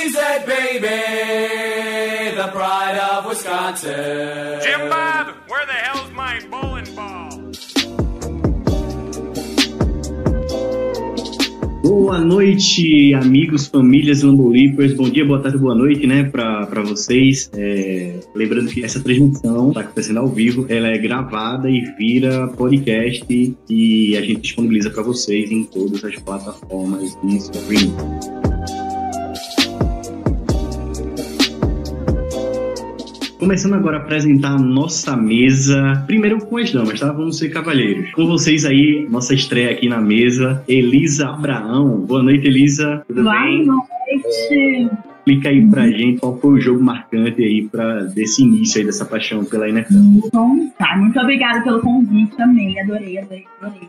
A cheesehead baby, the pride of Wisconsin. Jim Bob, where the hell's my bowling ball? Boa noite, amigos, famílias Lambolipers. Bom dia, boa tarde, boa noite, né, pra, pra vocês. É, lembrando que essa transmissão tá acontecendo ao vivo, ela é gravada e vira podcast e a gente disponibiliza para vocês em todas as plataformas de streaming. Começando agora a apresentar a nossa mesa, primeiro com as damas, tá? Vamos ser cavalheiros. Com vocês aí, nossa estreia aqui na mesa, Elisa Abraão. Boa noite, Elisa. Tudo Boa bem? noite. Explica aí pra gente qual foi o jogo marcante aí pra, desse início aí dessa paixão pela NFL. Bom, tá. Muito obrigada pelo convite, amei, adorei, adorei, adorei.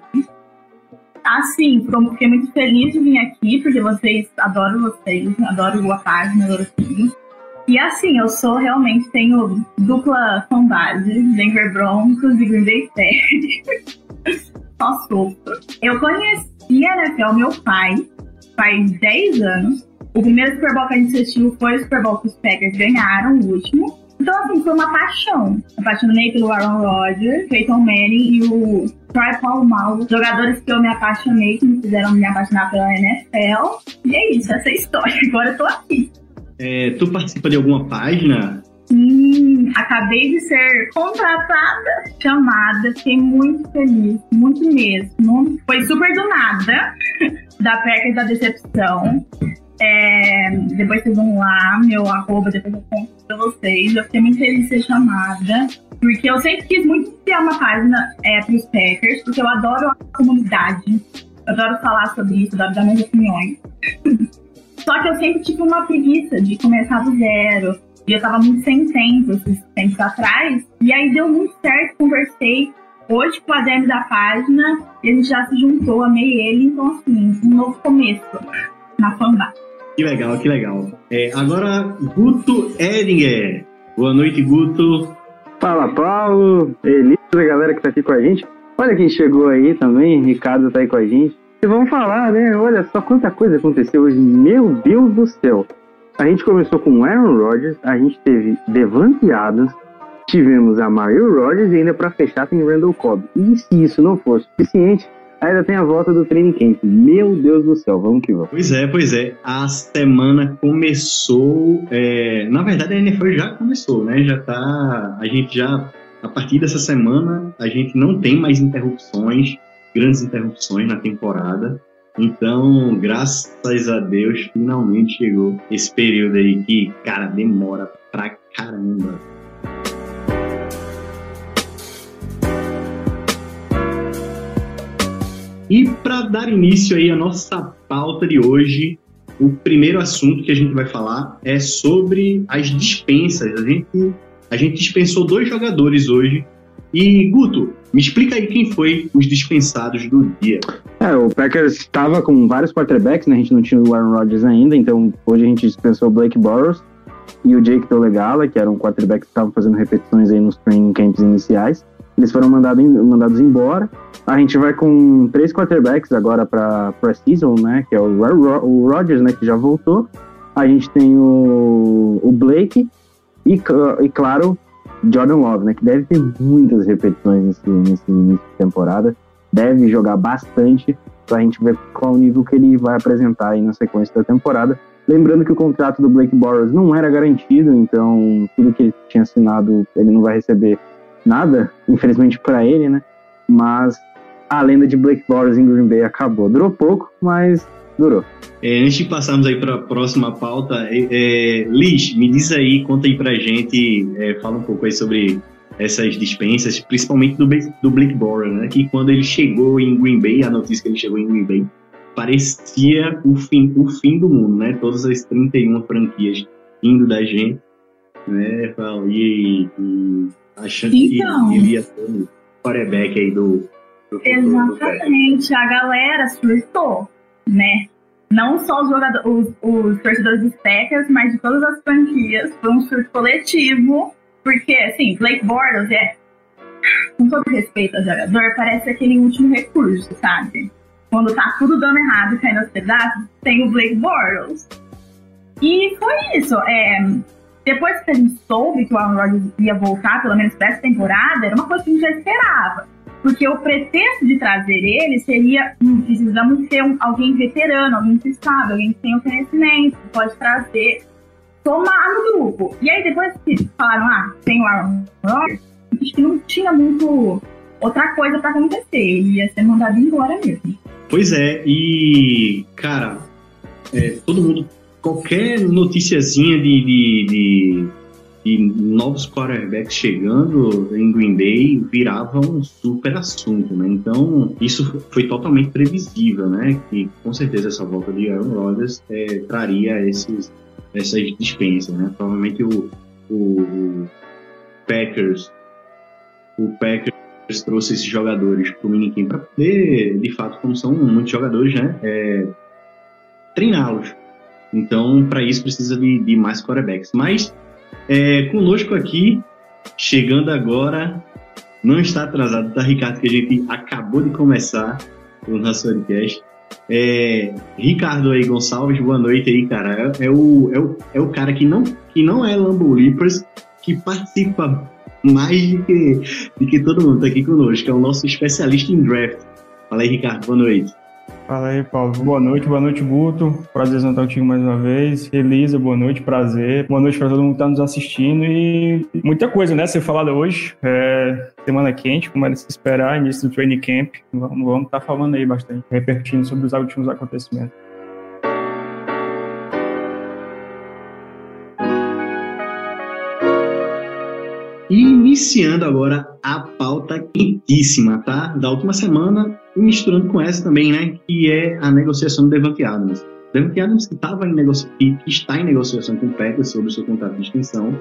Assim, fiquei muito feliz de vir aqui, porque vocês, adoro vocês, adoro a página, adoro tudo. E assim, eu sou realmente, tenho dupla fanbase, Denver Broncos e Green Bay Packers. Só sofro. Eu conheci a NFL, meu pai, faz 10 anos. O primeiro Super Bowl que a gente assistiu foi o Super Bowl que os Packers ganharam, o último. Então, assim, foi uma paixão. Apaixonei pelo Aaron Rodgers, Peyton Manning e o Troy Polamalu. Jogadores que eu me apaixonei, que me fizeram me apaixonar pela NFL. E é isso, essa é a história. Agora eu tô aqui. É, tu participa de alguma página? Sim, acabei de ser contratada, chamada, fiquei muito feliz, muito mesmo. Foi super do nada, da Packers da Decepção. É, depois vocês vão lá, meu arroba, depois eu conto pra vocês. Eu fiquei muito feliz de ser chamada, porque eu sempre quis muito criar uma página é, pros Packers, porque eu adoro a comunidade, eu adoro falar sobre isso, adoro dar minhas opiniões. Só que eu sempre tive uma preguiça de começar do zero. E eu tava muito sem tempo esses tempos atrás. E aí deu muito certo, conversei hoje com o ADM da página e a gente já se juntou, amei ele. Então, assim, um novo começo na fanbase. Que legal, que legal. É, agora, Guto Edinger. Boa noite, Guto. Fala Paulo, Elisa, a galera que tá aqui com a gente. Olha quem chegou aí também, Ricardo tá aí com a gente. E vamos falar, né? Olha só quanta coisa aconteceu hoje. Meu Deus do céu. A gente começou com Aaron Rodgers, a gente teve Devante Adams, tivemos a Mario Rodgers e ainda pra fechar tem Randall Cobb. E se isso não for suficiente, ainda tem a volta do training camp. Meu Deus do céu, vamos que vamos. Pois é, pois é. A semana começou. é, Na verdade, a NFL já começou, né? Já tá. A gente já. A partir dessa semana, a gente não tem mais interrupções, grandes interrupções na temporada. Então, graças a Deus, finalmente chegou esse período aí que, cara, demora pra caramba. E para dar início aí à nossa pauta de hoje, o primeiro assunto que a gente vai falar é sobre as dispensas. A gente, a gente dispensou dois jogadores hoje. E, Guto, me explica aí quem foi os dispensados do dia. É, o Packers estava com vários quarterbacks, né? A gente não tinha o Aaron Rodgers ainda, então hoje a gente dispensou o Blake Bortles e o Jake Dolegala, que eram quarterbacks que estavam fazendo repetições aí nos training camps iniciais. Eles foram mandado mandados embora. A gente vai com três quarterbacks agora para pré-season, né? Que é o, o Rodgers, né? Que já voltou. A gente tem o, o Blake e, e, claro, Jordan Love, né? Que deve ter muitas repetições nesse, nesse início de temporada. Deve jogar bastante pra gente ver qual nível que ele vai apresentar aí na sequência da temporada. Lembrando que o contrato do Blake Bortles não era garantido, então tudo que ele tinha assinado ele não vai receber nada, infelizmente para ele, né? Mas a lenda de Blake Bortles em Green Bay acabou. Durou pouco, mas durou. É, antes de passarmos aí para a próxima pauta, é, é, Liz, me diz aí, conta aí pra gente, é, fala um pouco aí sobre essas dispensas, principalmente do, do né? Que quando ele chegou em Green Bay, a notícia que ele chegou em Green Bay, parecia o fim, o fim do mundo, né? Todas as 31 franquias indo da gente, né? E, e achando Então. que ele ia ser o quarterback aí do, do futuro do. Exatamente, a galera surtou, né? Não só os, jogadores, os, os torcedores dos Packers, mas de todas as franquias. Foi um surto coletivo, porque, assim, Blake Bortles é, com todo respeito ao jogador, parece aquele último recurso, sabe? Quando tá tudo dando errado, caindo aos pedaços, tem o Blake Bortles. E foi isso. É, depois que a gente soube que o Aaron Rodgers ia voltar, pelo menos para essa temporada, era uma coisa que a gente já esperava. Porque o pretexto de trazer ele seria: hum, precisamos ter um- alguém veterano, alguém que sabe, alguém que tem o conhecimento, que pode trazer, somar no grupo. E aí, depois que falaram: ah, tem o Aaron Rodgers, acho que não tinha muito outra coisa para acontecer. Ele ia ser mandado embora mesmo. Pois é, e, cara, é, todo mundo, qualquer noticiazinha de, de, de, de novos quarterbacks chegando em Green Bay virava um super assunto, né? Então, isso foi totalmente previsível, né? Que com certeza essa volta de Aaron Rodgers é, traria esses, essas dispensas, né? Provavelmente o, o, o Packers, o Packers trouxe esses jogadores pro minicamp para poder, de fato, como são muitos jogadores, né, é, treiná-los. Então, para isso precisa de, de mais quarterbacks. Mas é, conosco aqui, chegando agora, não está atrasado, tá, Ricardo? Que a gente acabou de começar o nosso podcast. É, Ricardo aí Gonçalves, boa noite aí, cara. É, é o, é, o, é o cara que não, que não é Lambo Leapers, que participa mais do que, do que todo mundo tá aqui conosco, é o nosso especialista em draft. Fala aí, Ricardo, boa noite. Fala aí, Paulo. Boa noite, boa noite, Guto. Prazer estar contigo mais uma vez. Elisa, boa noite, prazer. Boa noite para todo mundo que está nos assistindo e muita coisa, né, ser falada hoje. É, semana quente, como era se esperar, início do training camp. Vamos estar falando aí bastante, repercutindo sobre os últimos acontecimentos. Iniciando agora a pauta quentíssima, tá? Da última semana, e misturando com essa também, né? Que é a negociação do Devante Adams. Devante Adams que, tava em negocia... que está em negociação com o Packers sobre o seu contrato de extensão.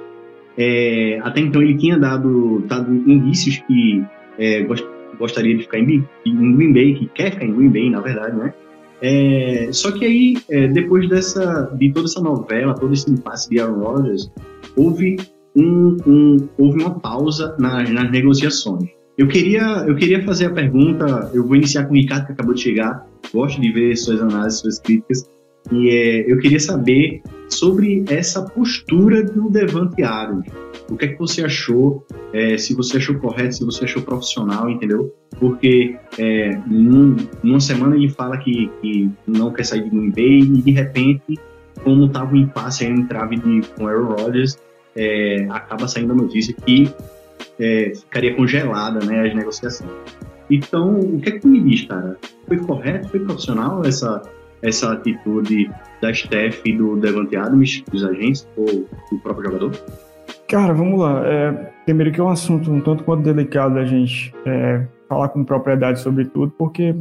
É, até então ele tinha dado, dado indícios que é, gost- gostaria de ficar em, em Green Bay, que quer ficar em Green Bay, na verdade, né? É, só que aí, é, depois dessa, de toda essa novela, todo esse impasse de Aaron Rodgers, houve um- um- houve uma pausa nas, nas negociações. Eu queria, eu queria fazer a pergunta, eu vou iniciar com o Ricardo, que acabou de chegar, gosto de ver suas análises, suas críticas, e é, eu queria saber sobre essa postura do Devante Adams. O que é que você achou, é, se você achou correto, se você achou profissional, entendeu? Porque é, num- numa semana ele fala que, que não quer sair de Green Bay e de repente, como estava o impasse aí no trave de, com Aaron Rodgers, é, acaba saindo a notícia que é, ficaria congelada né, as negociações. Então, o que é que tu me diz, cara? Foi correto, foi profissional essa, essa atitude da Steph e do Devante Adams, dos agentes, ou do próprio jogador? Cara, vamos lá. É, primeiro que é um assunto um tanto quanto delicado a gente é, falar com propriedade sobre tudo, porque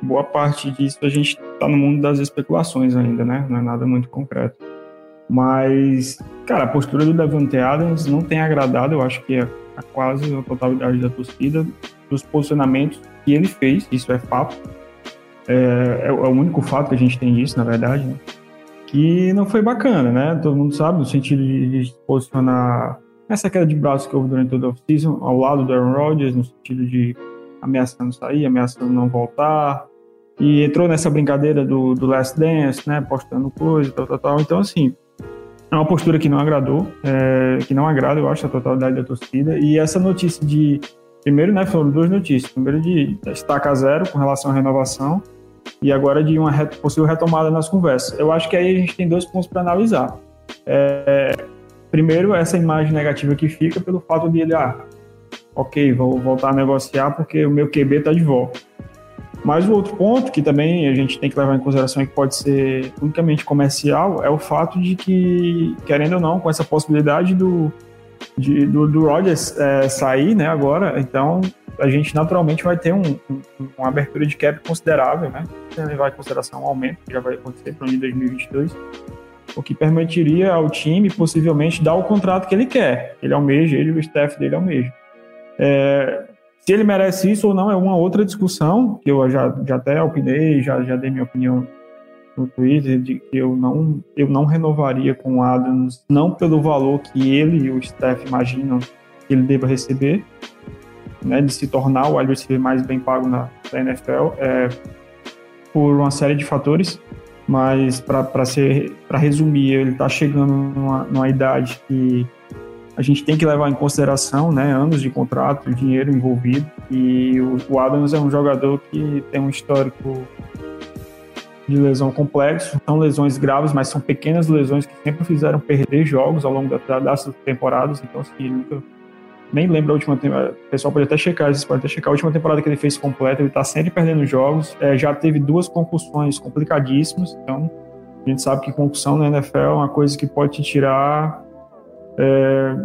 boa parte disso a gente está no mundo das especulações ainda, né? Não é nada muito concreto. Mas, cara, a postura do Devante Adams não tem agradado, eu acho que é a quase a totalidade da torcida, dos posicionamentos que ele fez, isso é fato. É, é é o único fato que a gente tem disso, na verdade, né? que não foi bacana, né? Todo mundo sabe, no sentido de, de posicionar essa queda de braço que houve durante toda a off-season, ao lado do Aaron Rodgers, no sentido de ameaçando sair, ameaçando não voltar, e entrou nessa brincadeira do, do Last Dance, né? Postando coisa, tal, tal, tal. Então, assim, é uma postura que não agradou, é, que não agrada, eu acho, a totalidade da torcida. E essa notícia de. Primeiro, né, foram duas notícias. Primeiro, de estaca zero com relação à renovação, e agora de uma possível retomada nas conversas. Eu acho que aí a gente tem dois pontos para analisar. É, primeiro, essa imagem negativa que fica pelo fato de ele, ah, ok, vou voltar a negociar porque o meu QB está de volta. Mas o outro ponto que também a gente tem que levar em consideração e que pode ser unicamente comercial é o fato de que, querendo ou não, com essa possibilidade do, de- do, do é, sair, né, agora, então a gente naturalmente vai ter um, um- uma abertura de cap considerável, né? Levar em consideração um aumento que já vai acontecer para o ano de 2022, o que permitiria ao time possivelmente dar o contrato que ele quer. Ele almeja, ele e o staff dele almeja. É, se ele merece isso ou não é uma outra discussão, que eu já, já até opinei, já, já dei minha opinião no Twitter, de que eu não, eu não renovaria com o Adams, não pelo valor que ele e o staff imaginam que ele deva receber, né, de se tornar o wide receiver mais bem pago na, da NFL, é, por uma série de fatores, mas para resumir, ele está chegando numa, numa idade que a gente tem que levar em consideração, né, anos de contrato, dinheiro envolvido, e o, o Adams é um jogador que tem um histórico de lesão complexo, são lesões graves, mas são pequenas lesões que sempre fizeram perder jogos ao longo da, das temporadas, então assim, nunca nem lembro a última temporada, o pessoal pode até checar, vocês podem até checar a última temporada que ele fez completa, ele tá sempre perdendo jogos, é, já teve duas concussões complicadíssimas, então a gente sabe que concussão na NFL é uma coisa que pode te tirar é,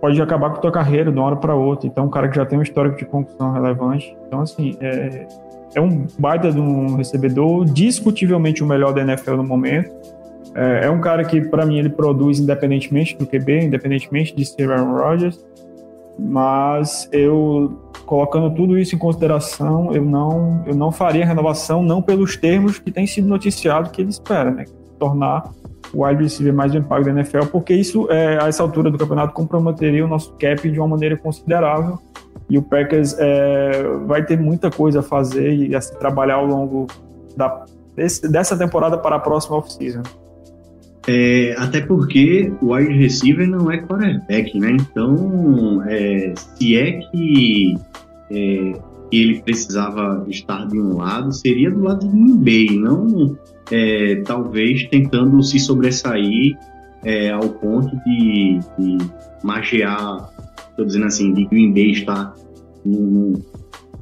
pode acabar com a tua carreira de uma hora para outra. Então, um cara que já tem um histórico de concussão relevante. Então, assim, é, é um baita de um recebedor, discutivelmente o melhor da NFL no momento. É, é um cara que, para mim, ele produz independentemente do QB, independentemente de ser Aaron Rodgers. Mas eu, colocando tudo isso em consideração, eu não, eu não faria renovação, não pelos termos que tem sido noticiado que ele espera, né? Tornar wide receiver mais bem pago da NFL, porque isso, é, a essa altura do campeonato, comprometeria o nosso cap de uma maneira considerável. E o Packers é, vai ter muita coisa a fazer e a se trabalhar ao longo da, desse- dessa temporada para a próxima off-season. É, até porque o wide receiver não é quarterback, né? Então, é, se é que é, ele precisava estar de um lado, seria do lado de Green Bay, não é, talvez tentando se sobressair é, ao ponto de, de magiar, estou dizendo assim, de Green Bay estar no- no-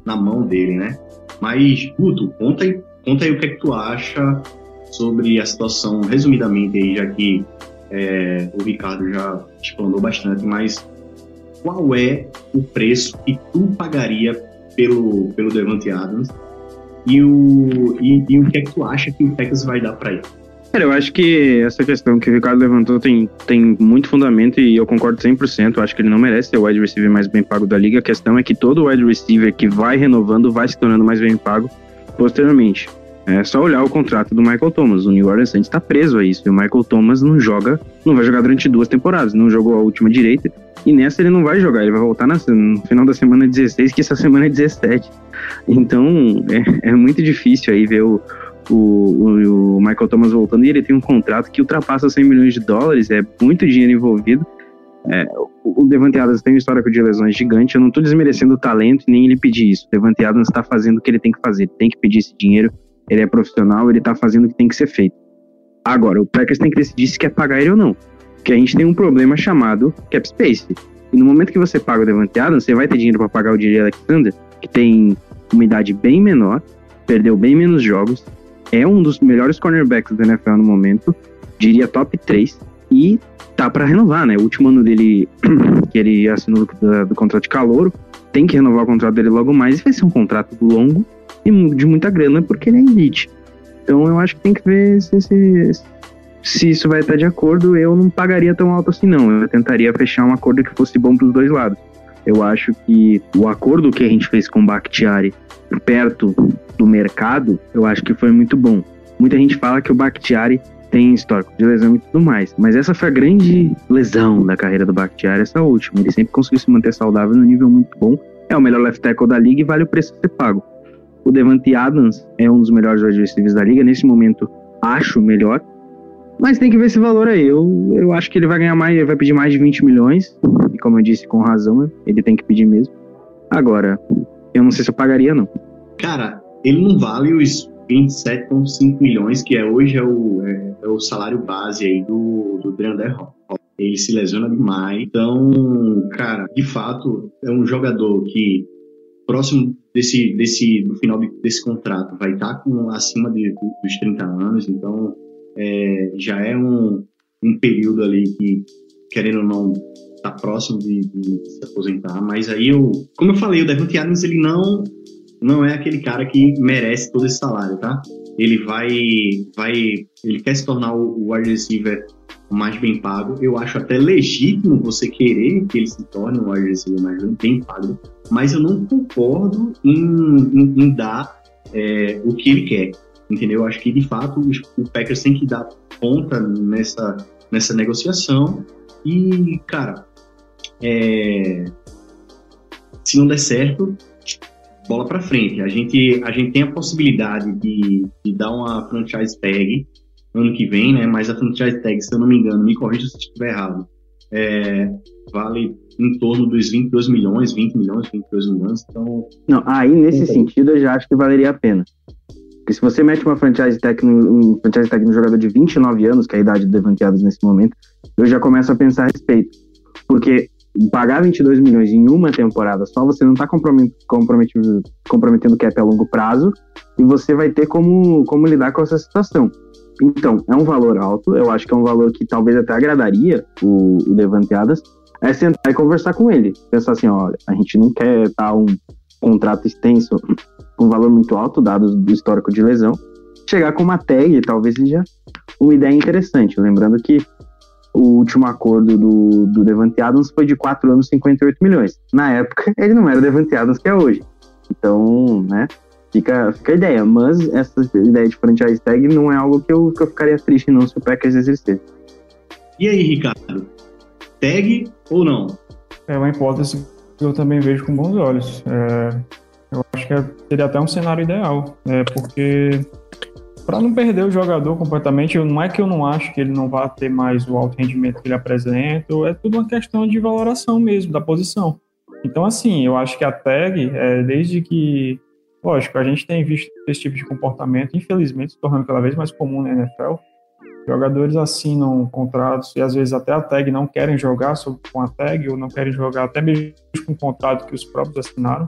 na mão dele, né? Mas, Guto, conta aí, conta aí o que é que tu acha sobre a situação, resumidamente aí, já que é, o Ricardo já explanou bastante, mas qual é o preço que tu pagaria pelo, pelo Devante Adams e o, e, e o que é que tu acha que o Texas vai dar para ele? Cara, eu acho que essa questão que o Ricardo levantou tem, tem muito fundamento e eu concordo 100%. Eu acho que ele não merece ser o wide receiver mais bem pago da liga. A questão é que todo wide receiver que vai renovando vai se tornando mais bem pago posteriormente. É só olhar o contrato do Michael Thomas. O New Orleans Saints está preso a isso. E o Michael Thomas não joga, não vai jogar durante duas temporadas. Não jogou a última direita. E nessa ele não vai jogar. Ele vai voltar na- no final da semana 16, que essa semana é 17. Então é, é muito difícil aí ver o, o, o- Michael Thomas voltando. E ele tem um contrato que ultrapassa 100 milhões de dólares. É muito dinheiro envolvido. É, o Devante Adams tem um histórico de lesões gigante. Eu não tô desmerecendo o talento nem ele pedir isso. O Devante Adams está fazendo o que ele tem que fazer. Ele tem que pedir esse dinheiro. Ele é profissional, ele tá fazendo o que tem que ser feito. Agora, o Packers tem que decidir se quer pagar ele ou não. Porque a gente tem um problema chamado cap space. E no momento que você paga o Devante Adams, você vai ter dinheiro para pagar o Jerry Alexander, que tem uma idade bem menor, perdeu bem menos jogos, é um dos melhores cornerbacks da NFL no momento, diria top 3, e tá para renovar, né? O último ano dele, que ele assinou do, do contrato de calouro, tem que renovar o contrato dele logo mais, e vai ser um contrato longo e de muita grana, porque ele é elite. Então eu acho que tem que ver se, se, se isso vai estar de acordo. Eu não pagaria tão alto assim, não. Eu tentaria fechar um acordo que fosse bom para os dois lados. Eu acho que o acordo que a gente fez com o Bakhtiari perto do mercado, eu acho que foi muito bom. Muita gente fala que o Bakhtiari tem histórico de lesão e tudo mais, mas essa foi a grande lesão da carreira do Bakhtiari, essa última. Ele sempre conseguiu se manter saudável no nível muito bom. É o melhor left tackle da liga e vale o preço a ser pago. O Devante Adams é um dos melhores receivers da liga. Nesse momento, acho melhor. Mas tem que ver esse valor aí. Eu, eu acho que ele vai ganhar mais, ele vai pedir mais de 20 milhões. E como eu disse, com razão, ele tem que pedir mesmo. Agora, eu não sei se eu pagaria, não. Cara, ele não vale os 27,5 milhões, que é hoje é o, é, é o salário base aí do, do Dreander Hall. Ele se lesiona demais. Então, cara, de fato, é um jogador que próximo desse, desse do final de- desse contrato vai estar com acima de, dos 30 anos, então é, já é um, um período ali que, querendo ou não, tá próximo de, de se aposentar, mas aí eu, como eu falei, o Devante Adams ele não não é aquele cara que merece todo esse salário, tá? Ele vai vai ele quer se tornar o, o wide receiver mais bem pago. Eu acho até legítimo você querer que ele se torne um wide receiver mais bem pago, mas eu não concordo em, em, em dar é, o que ele quer, entendeu? Eu acho que de fato o Packers tem que dar conta nessa nessa negociação e cara, é, se não der certo, bola para frente. A gente, a gente tem a possibilidade de, de dar uma franchise tag ano que vem, né? Mas a franchise tag, se eu não me engano, me corrija se estiver errado, é, vale em torno dos 22 milhões, 20 milhões, 22 milhões. Então. Não, aí nesse sentido eu já acho que valeria a pena. Porque se você mete uma franchise tag no, um franchise tag no jogador de 29 anos, que é a idade de Devante Adams nesse momento, eu já começo a pensar a respeito. Porque pagar 22 milhões em uma temporada só, você não está comprometendo, comprometendo o cap a longo prazo e você vai ter como, como lidar com essa situação. Então, é um valor alto, eu acho que é um valor que talvez até agradaria o, o Devante Adams, é sentar e conversar com ele. Pensar assim, olha, a gente não quer dar um contrato extenso com um valor muito alto, dados do histórico de lesão. Chegar com uma tag talvez seja uma ideia interessante. Lembrando que o último acordo do, do Devante Adams foi de 4 anos 58 milhões. Na época, ele não era o Devante Adams que é hoje. Então, né, fica, fica a ideia. Mas essa ideia de franchise tag não é algo que eu, que eu ficaria triste não se o Packers exercer. E aí, Ricardo? Tag ou não? É uma hipótese que eu também vejo com bons olhos. É, eu acho que seria até um cenário ideal, é, porque para não perder o jogador completamente, não é que eu não acho que ele não vá ter mais o alto rendimento que ele apresenta, é tudo uma questão de valoração mesmo, da posição. Então, assim, eu acho que a tag, é, desde que. Lógico, a gente tem visto esse tipo de comportamento, infelizmente, se tornando cada vez mais comum na NFL. Jogadores assinam contratos e às vezes até a tag não querem jogar com a tag ou não querem jogar até mesmo com o contrato que os próprios assinaram.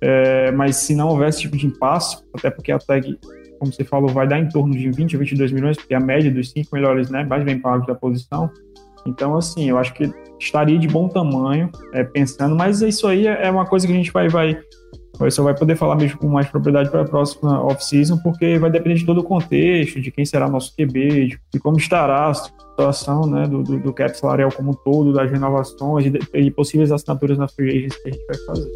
É, mas se não houver esse tipo de impasse, até porque a tag como você falou, vai dar em torno de 20 a 22 milhões, porque é a média dos cinco melhores, né, mais bem pagos da posição. Então, assim, eu acho que estaria de bom tamanho, é, pensando, mas isso aí é uma coisa que a gente vai, vai, só vai poder falar mesmo com mais propriedade para a próxima off-season, porque vai depender de todo o contexto, de quem será nosso QB, de, de como estará a situação né, do, do, do cap salarial como um todo, das renovações e, e possíveis assinaturas na free agency que a gente vai fazer.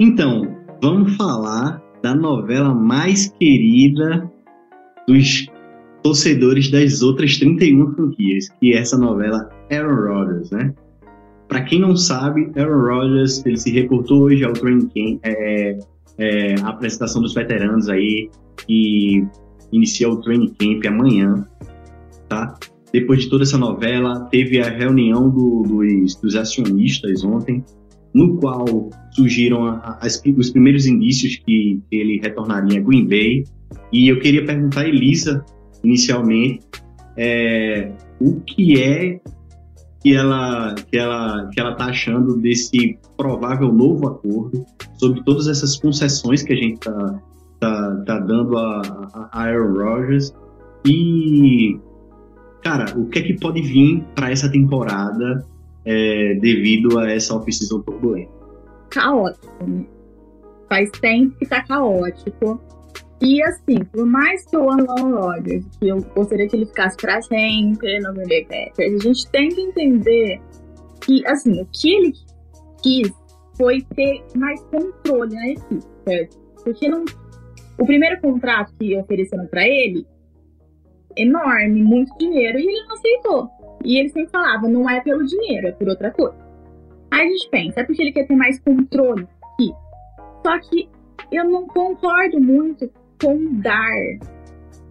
Então, vamos falar da novela mais querida dos torcedores das outras 31 franquias, que é essa novela Aaron Rodgers, né? Para quem não sabe, Aaron Rodgers ele se reportou hoje ao training camp, é, é, a apresentação dos veteranos aí que inicia o training camp amanhã, tá? Depois de toda essa novela, teve a reunião do, dos, dos acionistas ontem, no qual surgiram os primeiros indícios que ele retornaria a Green Bay. E eu queria perguntar a Elisa, inicialmente, é, o que é que ela que ela que ela está achando desse provável novo acordo sobre todas essas concessões que a gente está tá, tá dando a, a Aaron Rodgers e cara o que é que pode vir para essa temporada é, devido a essa off-season turbulenta. Caótico, né? Faz tempo que tá caótico. E assim, por mais que eu amo o que eu gostaria que ele ficasse pra sempre no Green a gente tem que entender que, assim, o que ele quis foi ter mais controle na equipe, certo? Porque não, o primeiro contrato que ofereceram para ele, enorme, muito dinheiro, e ele não aceitou. E ele sempre falava, não é pelo dinheiro, é por outra coisa. Aí a gente pensa, é porque ele quer ter mais controle aqui. Só que eu não concordo muito com dar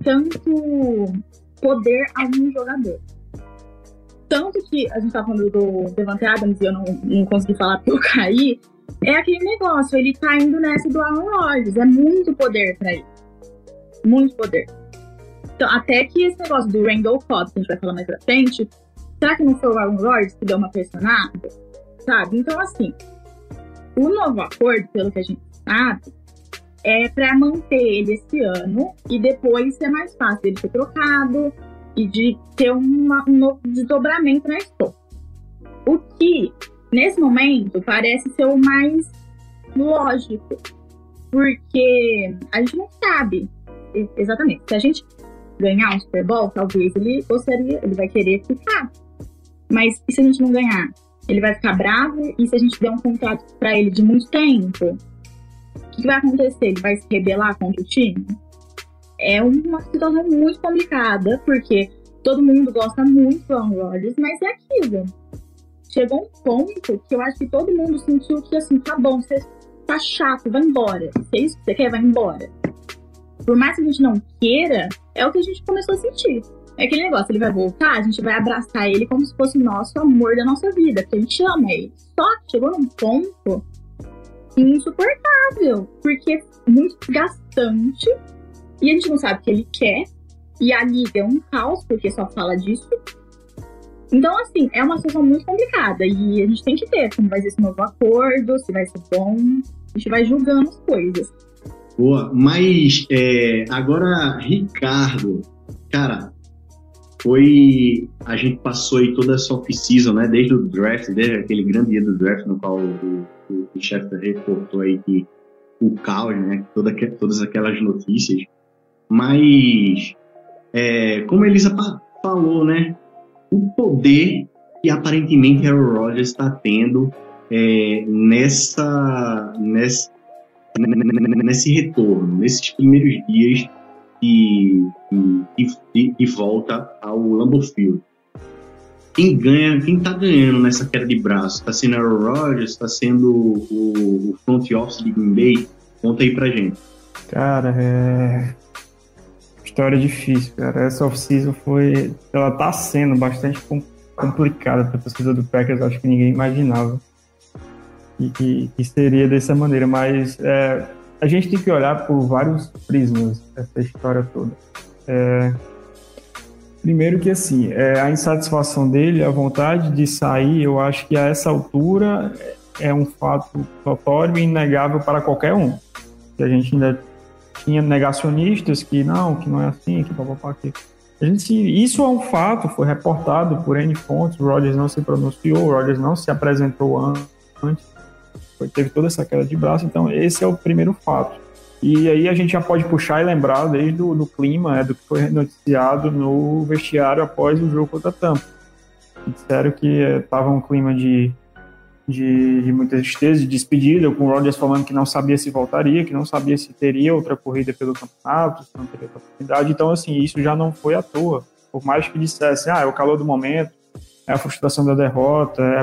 tanto poder a um jogador. Tanto que a gente tá falando do Devante Adams e eu não, não consegui falar porque eu caí. É aquele negócio, ele tá indo nessa do Aaron Rodgers. É muito poder pra ele. Muito poder. Então, até que esse negócio do Randall Cobb, que a gente vai falar mais pra frente, será que não foi o Aaron Rodgers que deu uma pressionada? Sabe? Então, assim, o novo acordo, pelo que a gente sabe, é para manter ele esse ano e depois ser mais fácil ele ser trocado e de ter uma, um novo desdobramento na história. O que, nesse momento, parece ser o mais lógico, porque a gente não sabe exatamente. Se a gente ganhar um Super Bowl, talvez ele gostaria, ele vai querer ficar. Mas e se a gente não ganhar? Ele vai ficar bravo? E se a gente der um contrato pra ele de muito tempo? O que vai acontecer? Ele vai se rebelar contra o time? É uma situação muito complicada, porque todo mundo gosta muito do Aaron Rodgers, mas é aquilo. Chegou um ponto que eu acho que todo mundo sentiu que, assim, tá bom, você tá chato, vai embora. Se é isso que você quer, vai embora. Por mais que a gente não queira, é o que a gente começou a sentir. É aquele negócio, ele vai voltar, a gente vai abraçar ele como se fosse o nosso amor da nossa vida, porque a gente ama ele. Só que chegou num ponto insuportável, porque é muito desgastante e a gente não sabe o que ele quer. E a liga é um caos, porque só fala disso. Então, assim, é uma situação muito complicada. E a gente tem que ver como vai ser esse novo acordo, se vai ser bom. A gente vai julgando as coisas. Boa, mas é, agora, Ricardo, cara, foi. A gente passou aí toda essa off-season, né? Desde o draft, desde aquele grande dia do draft, no qual o, o, o chefe reportou aí que o caos, né? Toda, que- todas aquelas notícias. Mas, é, como a Elisa falou, né? O poder que aparentemente Aaron Rodgers está tendo é, nessa, nessa nesse retorno, nesses primeiros dias de, de, de- de volta ao Lambeau Field. Quem ganha, quem tá ganhando nessa queda de braço? Tá sendo Aaron Rodgers? Tá sendo o, o front office de Green Bay? Conta aí pra gente. Cara, é. História difícil, cara. Essa off-season foi. Ela tá sendo bastante com- complicada pra torcida do Packers, acho que ninguém imaginava. E que, que seria dessa maneira, mas é, a gente tem que olhar por vários prismas essa história toda. É, primeiro que assim, é, a insatisfação dele, a vontade de sair, eu acho que a essa altura é um fato notório e inegável para qualquer um. Que a gente ainda tinha negacionistas que não, que não é assim, que papapá, que a gente, isso é um fato, foi reportado por N fontes, o Rogers não se pronunciou, o Rogers não se apresentou an- antes, foi, teve toda essa queda de braço, então esse é o primeiro fato. E aí a gente já pode puxar e lembrar desde do clima, né, do que foi noticiado no vestiário após o jogo contra a Tampa. Disseram que estava um clima de, de, de muita tristeza, de despedida, com o Rodgers falando que não sabia se voltaria, que não sabia se teria outra corrida pelo campeonato, se não teria outra oportunidade. Então, assim, isso já não foi à toa. Por mais que dissesse, ah, é o calor do momento, é a frustração da derrota, é.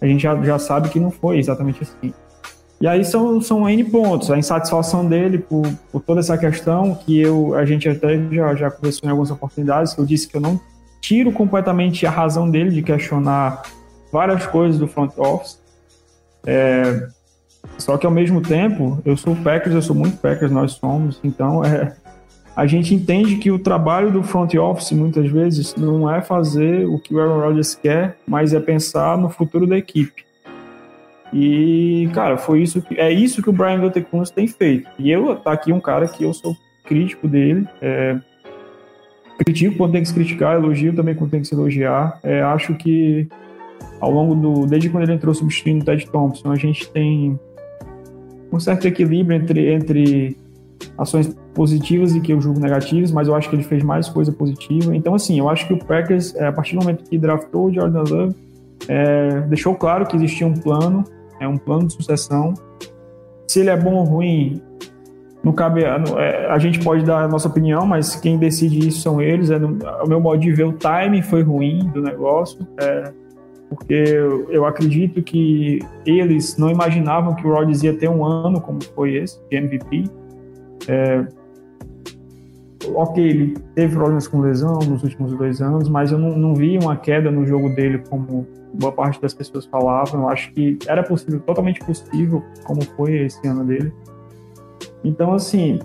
A gente já, já sabe que não foi exatamente assim. E aí são, são N pontos. A insatisfação dele por, por toda essa questão, que eu, a gente até já, já conversou em algumas oportunidades, que eu disse que eu não tiro completamente a razão dele de questionar várias coisas do front office. É, só que ao mesmo tempo, eu sou Packers, eu sou muito Packers, nós somos, então é, a gente entende que o trabalho do front office muitas vezes não é fazer o que o Aaron Rodgers quer, mas é pensar no futuro da equipe. E, cara, foi isso que, é isso que o Brian Gutekunst tem feito. E eu, tá aqui um cara que eu sou crítico dele, é, critico quando tem que se criticar, elogio também quando tem que se elogiar. É, acho que ao longo do. Desde quando ele entrou substituindo o Ted Thompson, a gente tem um certo equilíbrio entre, entre ações positivas e que eu julgo negativas, mas eu acho que ele fez mais coisa positiva. Então, assim, eu acho que o Packers, é, a partir do momento que draftou o Jordan Love, é, deixou claro que existia um plano, é um plano de sucessão. Se ele é bom ou ruim, não cabe. é, a gente pode dar a nossa opinião, mas quem decide isso são eles. É, no, o meu modo de ver, o timing foi ruim do negócio. É, porque eu, eu acredito que eles não imaginavam que o Rodgers ia ter um ano como foi esse, de MVP. É, ok, ele teve problemas com lesão nos últimos dois anos, mas eu não, não vi uma queda no jogo dele como boa parte das pessoas falavam. Eu acho que era possível, totalmente possível, como foi esse ano dele. Então, assim,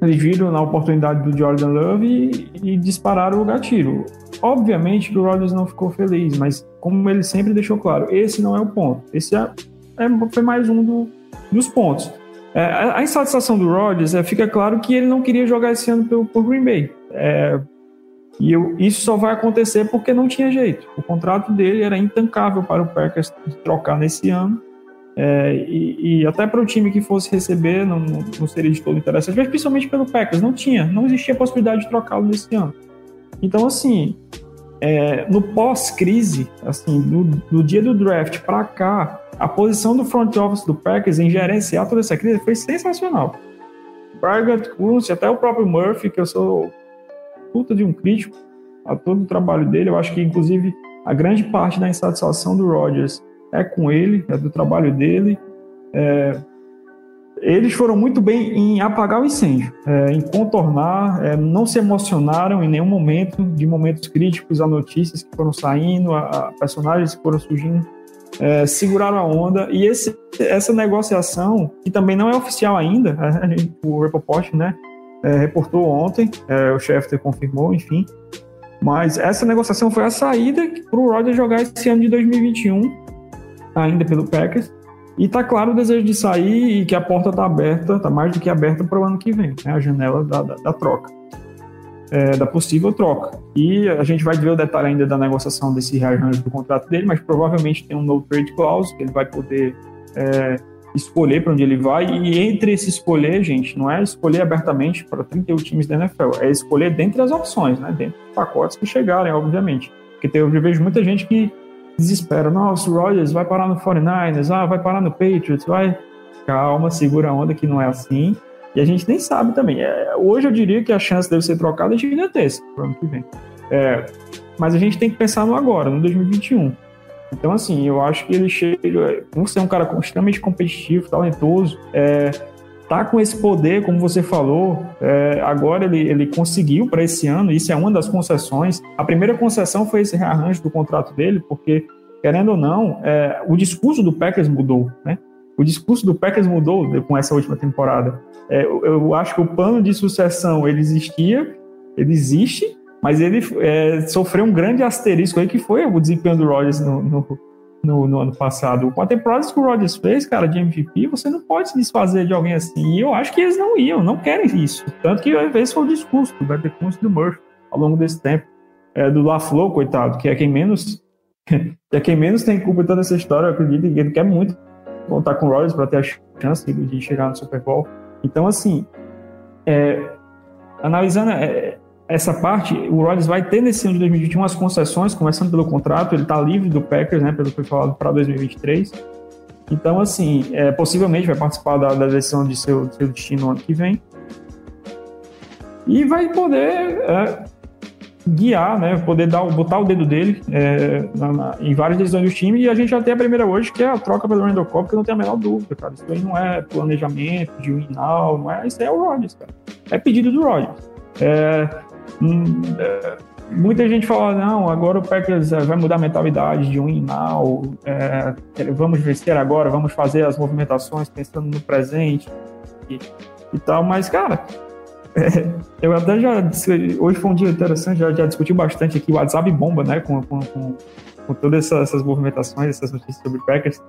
eles viram na oportunidade do Jordan Love e, e dispararam o gatilho. Obviamente que o Rodgers não ficou feliz, mas como ele sempre deixou claro, esse não é o ponto. Esse é, é- foi mais um do- dos pontos. É, a, a insatisfação do Rodgers é, fica claro que ele não queria jogar esse ano pelo, por Green Bay. É, e eu, isso só vai acontecer porque não tinha jeito. O contrato dele era intancável para o Packers trocar nesse ano. É, e, e, até para o time que fosse receber não, não, seria de todo interessante, mas principalmente pelo Packers, não tinha, não existia possibilidade de trocá-lo nesse ano. Então, assim, é, no pós-crise, assim, no, no, dia do draft para cá, a posição do front office do Packers em gerenciar toda essa crise foi sensacional. Bargett, Kunz, até o próprio Murphy, que eu sou puta de um crítico a todo o trabalho dele, eu acho que, inclusive, a grande parte da insatisfação do Rodgers é com ele, é do trabalho dele. É, eles foram muito bem em apagar o incêndio, é, em contornar, é, não se emocionaram em nenhum momento, de momentos críticos a notícias que foram saindo, a, a personagens que foram surgindo, é, seguraram a onda. E esse, essa negociação, que também não é oficial ainda, o Repoport né, é, reportou ontem, é, o chefe confirmou, enfim, mas essa negociação foi a saída para o Rodgers jogar esse ano de 2021 ainda pelo Packers. E tá claro o desejo de sair e que a porta tá aberta, tá mais do que aberta para o ano que vem, né? A janela da, da, da troca, é, da possível troca. E a gente vai ver o detalhe ainda da negociação desse rearranjo do contrato dele, mas provavelmente tem um no trade clause que ele vai poder é, escolher para onde ele vai. E entre esse escolher, gente, não é escolher abertamente para 31 times da NFL, é escolher dentre as opções, né? Dentro dos pacotes que chegarem, obviamente. Porque eu vejo muita gente que desespera. Nossa, o Rodgers vai parar no 49ers, ah, vai parar no Patriots, vai. Calma, segura a onda que não é assim. E a gente nem sabe também. É, hoje eu diria que a chance dele ser trocado é gigantesca para o ano que vem. É, mas a gente tem que pensar no agora, no 2021. Então, assim, eu acho que ele chega, por ser um cara extremamente competitivo, talentoso, é, tá com esse poder, como você falou, é, agora ele, ele conseguiu para esse ano, isso é uma das concessões. A primeira concessão foi esse rearranjo do contrato dele, porque, querendo ou não, é, o discurso do Packers mudou, né? O discurso do Packers mudou com essa última temporada. É, eu, eu, acho que o plano de sucessão ele existia, ele existe, mas ele é, sofreu um grande asterisco aí que foi o desempenho do Rodgers no, no no, no, ano passado. Com a temporada que o Rodgers fez, cara, de MVP, você não pode se desfazer de alguém assim. E eu acho que eles não iam, não querem isso. Tanto que às vezes foi o discurso do Better do Murphy ao longo desse tempo. É, do LaFleur, coitado, que é quem menos é quem menos tem culpa em toda essa história. Eu acredito que ele quer muito voltar com o Rodgers para ter a chance de chegar no Super Bowl. Então, assim, é, analisando, é, essa parte, o Rodgers vai ter nesse ano de 2021 as concessões, começando pelo contrato, ele está livre do Packers, né, pelo que foi falado, para 2023. Então, assim, é, possivelmente vai participar da, da decisão de seu, de seu destino no ano que vem. E vai poder é, guiar, né, poder dar, botar o dedo dele é, na, na, em várias decisões do time. E a gente já tem a primeira hoje, que é a troca pelo Randall Cobb, que eu não tenho a menor dúvida, cara. Isso aí não é planejamento de now, não é, isso é o Rodgers, cara. É pedido do Rodgers. É, muita gente fala, não, agora o Packers é, vai mudar a mentalidade de win now, é, vamos vencer agora, vamos fazer as movimentações pensando no presente e, e tal, mas, cara, é, eu até já, hoje foi um dia interessante, já, já discuti bastante aqui o WhatsApp bomba, né, com, com, com, com todas essas, essas, movimentações, essas notícias sobre Packers,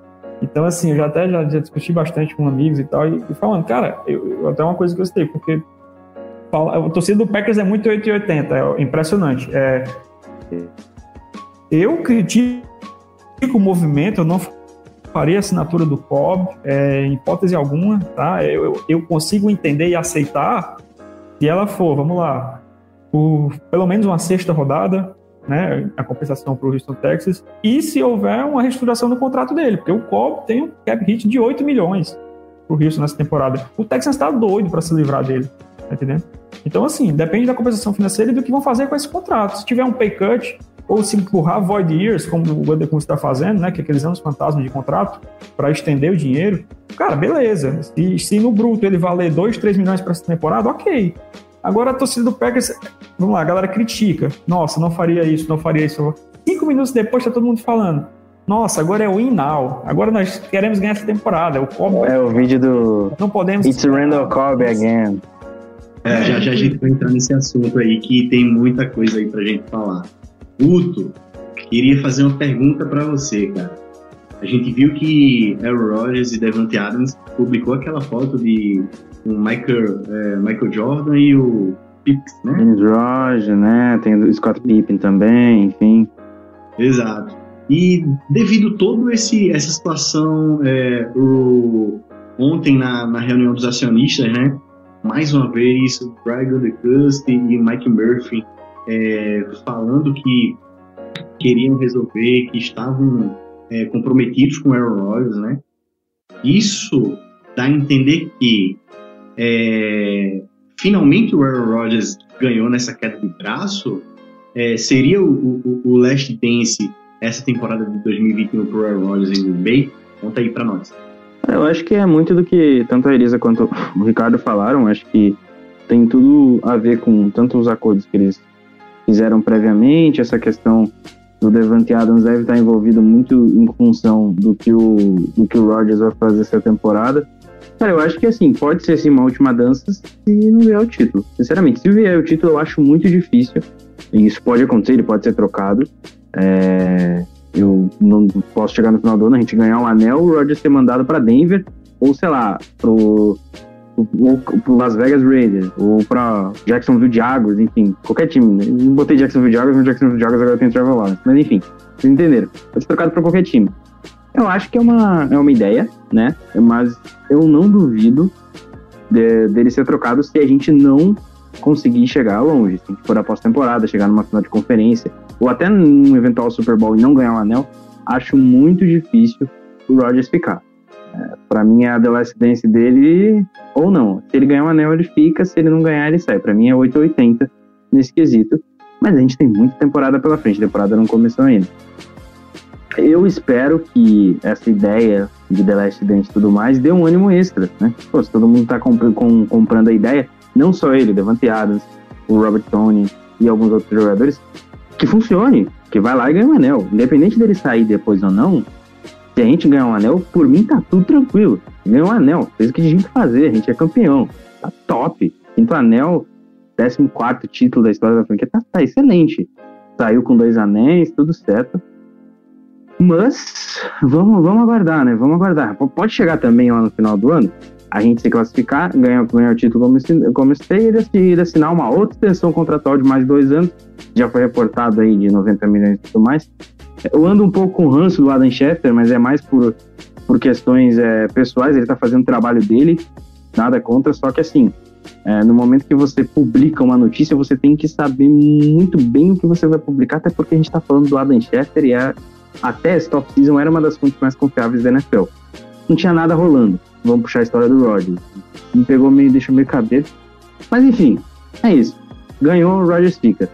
então, assim, eu já até já, já discuti bastante com amigos e tal, e, e falando, cara, eu, eu, até uma coisa que eu gostei, porque a torcida do Packers é muito 880, é impressionante. É, eu critico o movimento, eu não faria assinatura do Cobb, é, em hipótese alguma, tá? Eu, eu consigo entender e aceitar se ela for, vamos lá, por pelo menos uma sexta rodada, né, a compensação para o Houston Texas, e se houver uma reestruturação do contrato dele, porque o Cobb tem um cap hit de 8 milhões para o Houston nessa temporada. O Texas está doido para se livrar dele, tá entendendo? Então, assim, depende da compensação financeira e do que vão fazer com esse contrato. Se tiver um pay cut, ou se empurrar void years, como o Guadecum está fazendo, né, que é aqueles anos fantasmas de contrato, para estender o dinheiro, cara, beleza. Se, se no bruto ele valer 2, 3 milhões para essa temporada, ok. Agora a torcida do Packers, vamos lá, a galera critica. Nossa, não faria isso, não faria isso. Cinco minutos depois tá todo mundo falando. Nossa, agora é o now. Agora nós queremos ganhar essa temporada. O Cobb é o vídeo do. Não podemos. It's Randall Cobb again. É, já já a gente vai entrar nesse assunto aí que tem muita coisa aí pra gente falar. Guto, queria fazer uma pergunta para você, cara. a gente viu que Aaron Rodgers e Devante Adams publicou aquela foto de o Michael, é, Michael Jordan e o Pips, né? Dennis Roger, né? Tem o Scott Pippen também, enfim. Exato. E devido todo esse essa situação, é, o, ontem na, na reunião dos acionistas, né? Mais uma vez, o Brian DeCust e Mike Murphy é, falando que queriam resolver, que estavam é, comprometidos com o Aaron Rodgers, né? Isso dá a entender que é, finalmente o Aaron Rodgers ganhou nessa queda de braço. É, seria o, o, o Last Dance essa temporada de 2021 pro Aaron Rodgers em Green Bay? Conta aí pra nós. Eu acho que é muito do que tanto a Elisa quanto o Ricardo falaram. Acho que tem tudo a ver com tanto os acordos que eles fizeram previamente, essa questão do Devante Adams deve estar envolvido muito em função do que o, do que o Rodgers vai fazer essa temporada. Cara, eu acho que assim, pode ser sim uma última dança se não vier o título. Sinceramente, se vier o título, eu acho muito difícil. E isso pode acontecer, ele pode ser trocado. É, eu não posso chegar no final do ano, a gente ganhar um anel, o Rodgers ser mandado para Denver, ou sei lá, pro, pro, pro Las Vegas Raiders, ou pra Jacksonville Jaguars, enfim, qualquer time. Né? Eu botei Jacksonville Jaguars, mas Jacksonville Jaguars agora tem Trevor Lawrence. Mas enfim, vocês entenderam. Pode ser trocado pra qualquer time. Eu acho que é uma, é uma ideia, né? Mas eu não duvido de, dele ser trocado se a gente não conseguir chegar longe. Se a gente for a pós-temporada, chegar numa final de conferência, ou até num eventual Super Bowl e não ganhar o um anel, acho muito difícil o Rodgers ficar. É, para mim é a The Last Dance dele ou não. Se ele ganhar um anel, ele fica, se ele não ganhar, ele sai. Para mim é 880 nesse quesito. Mas a gente tem muita temporada pela frente, a temporada não começou ainda. Eu espero que essa ideia de The Last Dance e tudo mais dê um ânimo extra, né? Pô, se todo mundo tá comp com, comprando a ideia, não só ele, Devante Adams, o Robert Tony e alguns outros jogadores, que funcione, que vai lá e ganha um anel. Independente dele sair depois ou não, se a gente ganhar um anel, por mim tá tudo tranquilo. Ganhou um anel, fez o que a gente fazer, a gente é campeão. Tá top. Quinto anel, 14 título da história da franquia, tá, tá excelente. Saiu com dois anéis, tudo certo. Mas vamos, vamos aguardar, né? Vamos aguardar. Pode chegar também lá no final do ano, a gente se classificar, ganhar, ganhar o título como, como e ele assinar uma outra extensão contratual de mais dois anos. Já foi reportado aí de 90 milhões e tudo mais. Eu ando um pouco com o ranço do Adam Schefter, mas é mais por, por questões é, pessoais. Ele tá fazendo o trabalho dele, nada contra, só que assim, é, no momento que você publica uma notícia, você tem que saber muito bem o que você vai publicar, até porque a gente está falando do Adam Schefter e a, até esse top season era uma das fontes mais confiáveis da NFL. Não tinha nada rolando. Vamos puxar a história do Rodgers. Me pegou meio, deixou meio cabelo. Mas enfim, é isso. Ganhou, o Rodgers fica.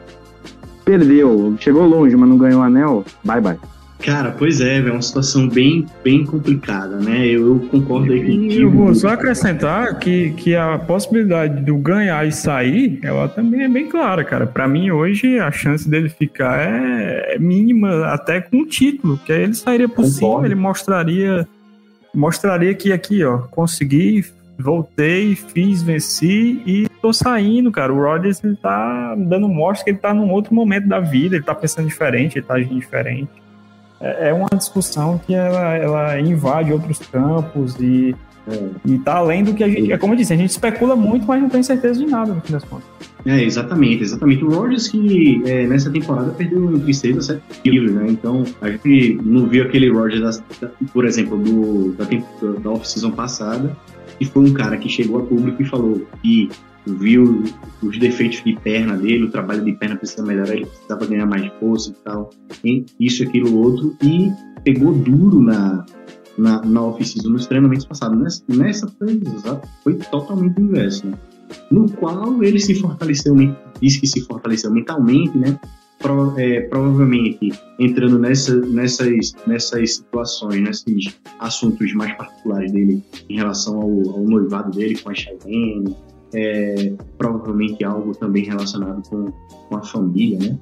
Perdeu, chegou longe, mas não ganhou o anel, bye bye. Cara, pois é, é uma situação bem, bem complicada, né? Eu, eu concordo aí contigo. E eu vou só acrescentar que, que a possibilidade do ganhar e sair, ela também é bem clara, cara. Para mim, hoje, a chance dele ficar é mínima, até com o título, que aí ele sairia por Concordo. cima, ele mostraria, mostraria que aqui, ó, consegui, voltei, fiz, venci e tô saindo, cara. O Rodgers, ele tá dando mostra que ele tá num outro momento da vida, ele tá pensando diferente, ele tá agindo diferente é é uma discussão que ela, ela invade outros campos e, e tá além do que a gente. É como eu disse, a gente especula muito, mas não tem certeza de nada no fim das contas. É, exatamente, exatamente. O Rodgers que é, nessa temporada perdeu entre 6 a 7 quilos, né? Então a gente não viu aquele Rodgers, da- por exemplo, do, da, da off-season passada, que foi um cara que chegou a público e falou que viu os defeitos de perna dele, o trabalho de perna precisa melhorar, ele precisava ganhar mais força e tal, e isso, aquilo, outro, e pegou duro na, na, na off-season, nos treinamentos passados. Nessa, nessa foi, foi totalmente inverso, né? No qual ele se fortaleceu, disse que se fortaleceu mentalmente, né? Pro- é, provavelmente entrando nessa, nessas, nessas situações, nesses assuntos mais particulares dele em relação ao, ao noivado dele com a Cheyenne, é, provavelmente algo também relacionado com, com a família, né?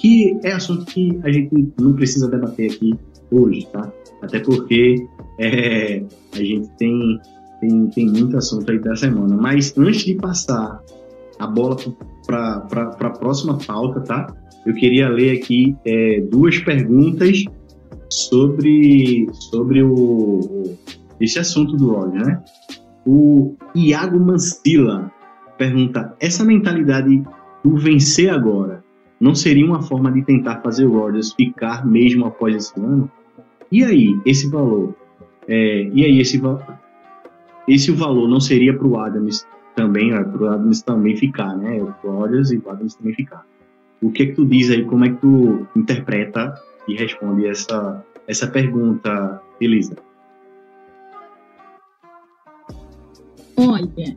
Que é assunto que a gente não precisa debater aqui hoje, tá? Até porque é, a gente tem, tem, tem muito assunto aí da semana. Mas antes de passar a bola para a próxima pauta, tá? Eu queria ler aqui é, duas perguntas sobre, sobre o, esse assunto do ódio, né? O Iago Mancila pergunta: essa mentalidade do vencer agora não seria uma forma de tentar fazer o Rodgers ficar mesmo após esse ano? E aí, esse valor? É, e aí, esse, esse o valor não seria para o Adams também, para o Adams também ficar, né? O Rodgers e o Adams também ficar. O que é que tu diz aí? Como é que tu interpreta e responde essa, essa pergunta, Elisa? Olha,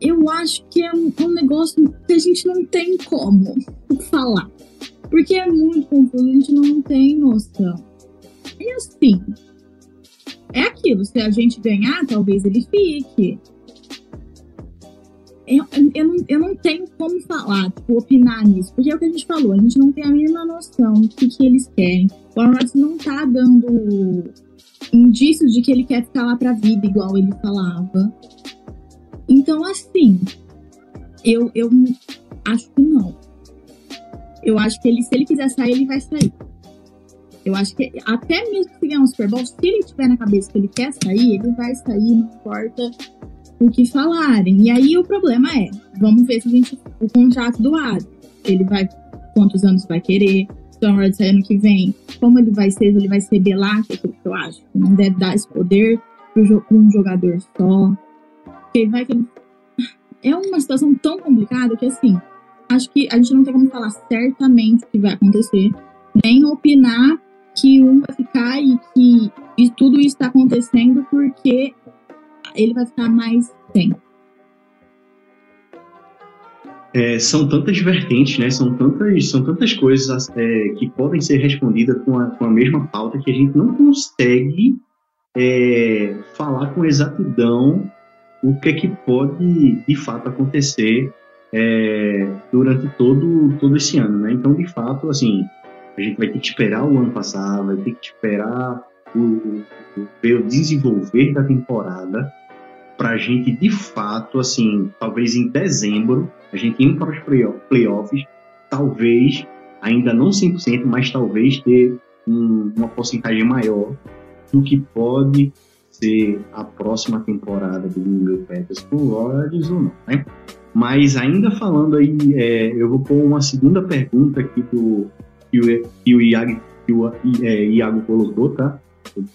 eu acho que é um negócio que a gente não tem como falar. Porque é muito confuso, a gente não tem noção. E assim, é aquilo, se a gente ganhar, talvez ele fique. Eu, eu, não, eu não tenho como falar, tipo, opinar nisso, porque é o que a gente falou, a gente não tem a mínima noção do que, que eles querem. O Rodgers não tá dando indícios de que ele quer ficar lá pra vida, igual ele falava. Então, assim, eu, eu acho que não. Eu acho que ele, se ele quiser sair, ele vai sair. Eu acho que até mesmo se ganhar um Super Bowl, se ele tiver na cabeça que ele quer sair, ele vai sair, não importa o que falarem. E aí o problema é, vamos ver se a gente. O contrato do Adam. Ele vai. Quantos anos vai querer? Se o Rodgers sair ano que vem, como ele vai ser? Ele vai ser Belar, que é aquilo que eu acho. Não deve dar esse poder para um jogador só. Porque vai que ele... É uma situação tão complicada que, assim, acho que a gente não tem como falar certamente o que vai acontecer, nem opinar que um vai ficar e que e tudo isso está acontecendo porque ele vai ficar mais tempo. É, são tantas vertentes, né? São tantas, são tantas coisas é, que podem ser respondidas com a, com a mesma pauta que a gente não consegue é, falar com exatidão o que é que pode de fato acontecer é, durante todo, todo esse ano, né? Então, de fato, assim, a gente vai ter que esperar o ano passar, vai ter que esperar o, o, o desenvolver da temporada para a gente, de fato, assim, talvez em dezembro, a gente indo para os playoff- playoffs, talvez, ainda não 100%, mas talvez ter um- uma porcentagem maior do que pode ser a próxima temporada do Green Bay Packers com o Rodgers ou não, né? Mas ainda falando aí, é, eu vou pôr uma segunda pergunta aqui do que o, Iago, que o é, Iago colocou, tá?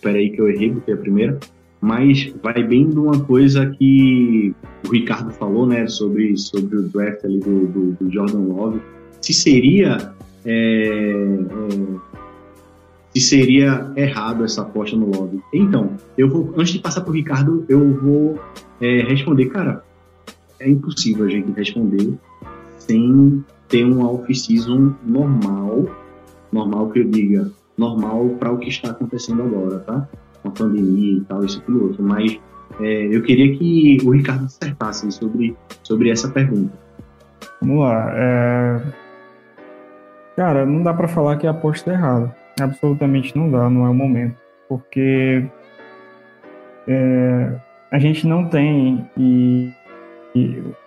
Peraí que eu errei, botei a primeira. Mas vai bem de uma coisa que o Ricardo falou, né? Sobre, sobre o draft ali do, do, do Jordan Love. Se seria... é, é, se seria errado essa aposta no Love. Então, eu vou, antes de passar para o Ricardo, eu vou é, responder, cara, é impossível a gente responder sem ter um off-season normal, normal que eu diga, normal para o que está acontecendo agora, tá? Com a pandemia e tal, isso e tudo outro. Mas é, eu queria que o Ricardo dissertasse sobre, sobre essa pergunta. Vamos lá. é, Cara, não dá pra falar que a aposta é errada. Absolutamente não dá, não é o momento. Porque é, a gente não tem e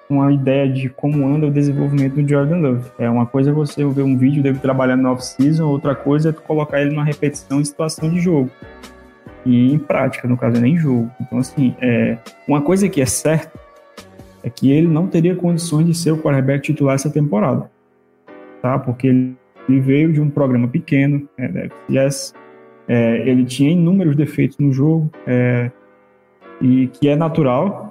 uma ideia de como anda o desenvolvimento do Jordan Love. É uma coisa você ver um vídeo dele trabalhando no off-season, outra coisa é tu colocar ele numa repetição em situação de jogo. E em prática, no caso, é nem em jogo. Então, assim, é, uma coisa que é certa é que ele não teria condições de ser o quarterback titular essa temporada. Tá? Porque ele ele veio de um programa pequeno, é, da FCS, é, ele tinha inúmeros defeitos no jogo, é, e que é natural,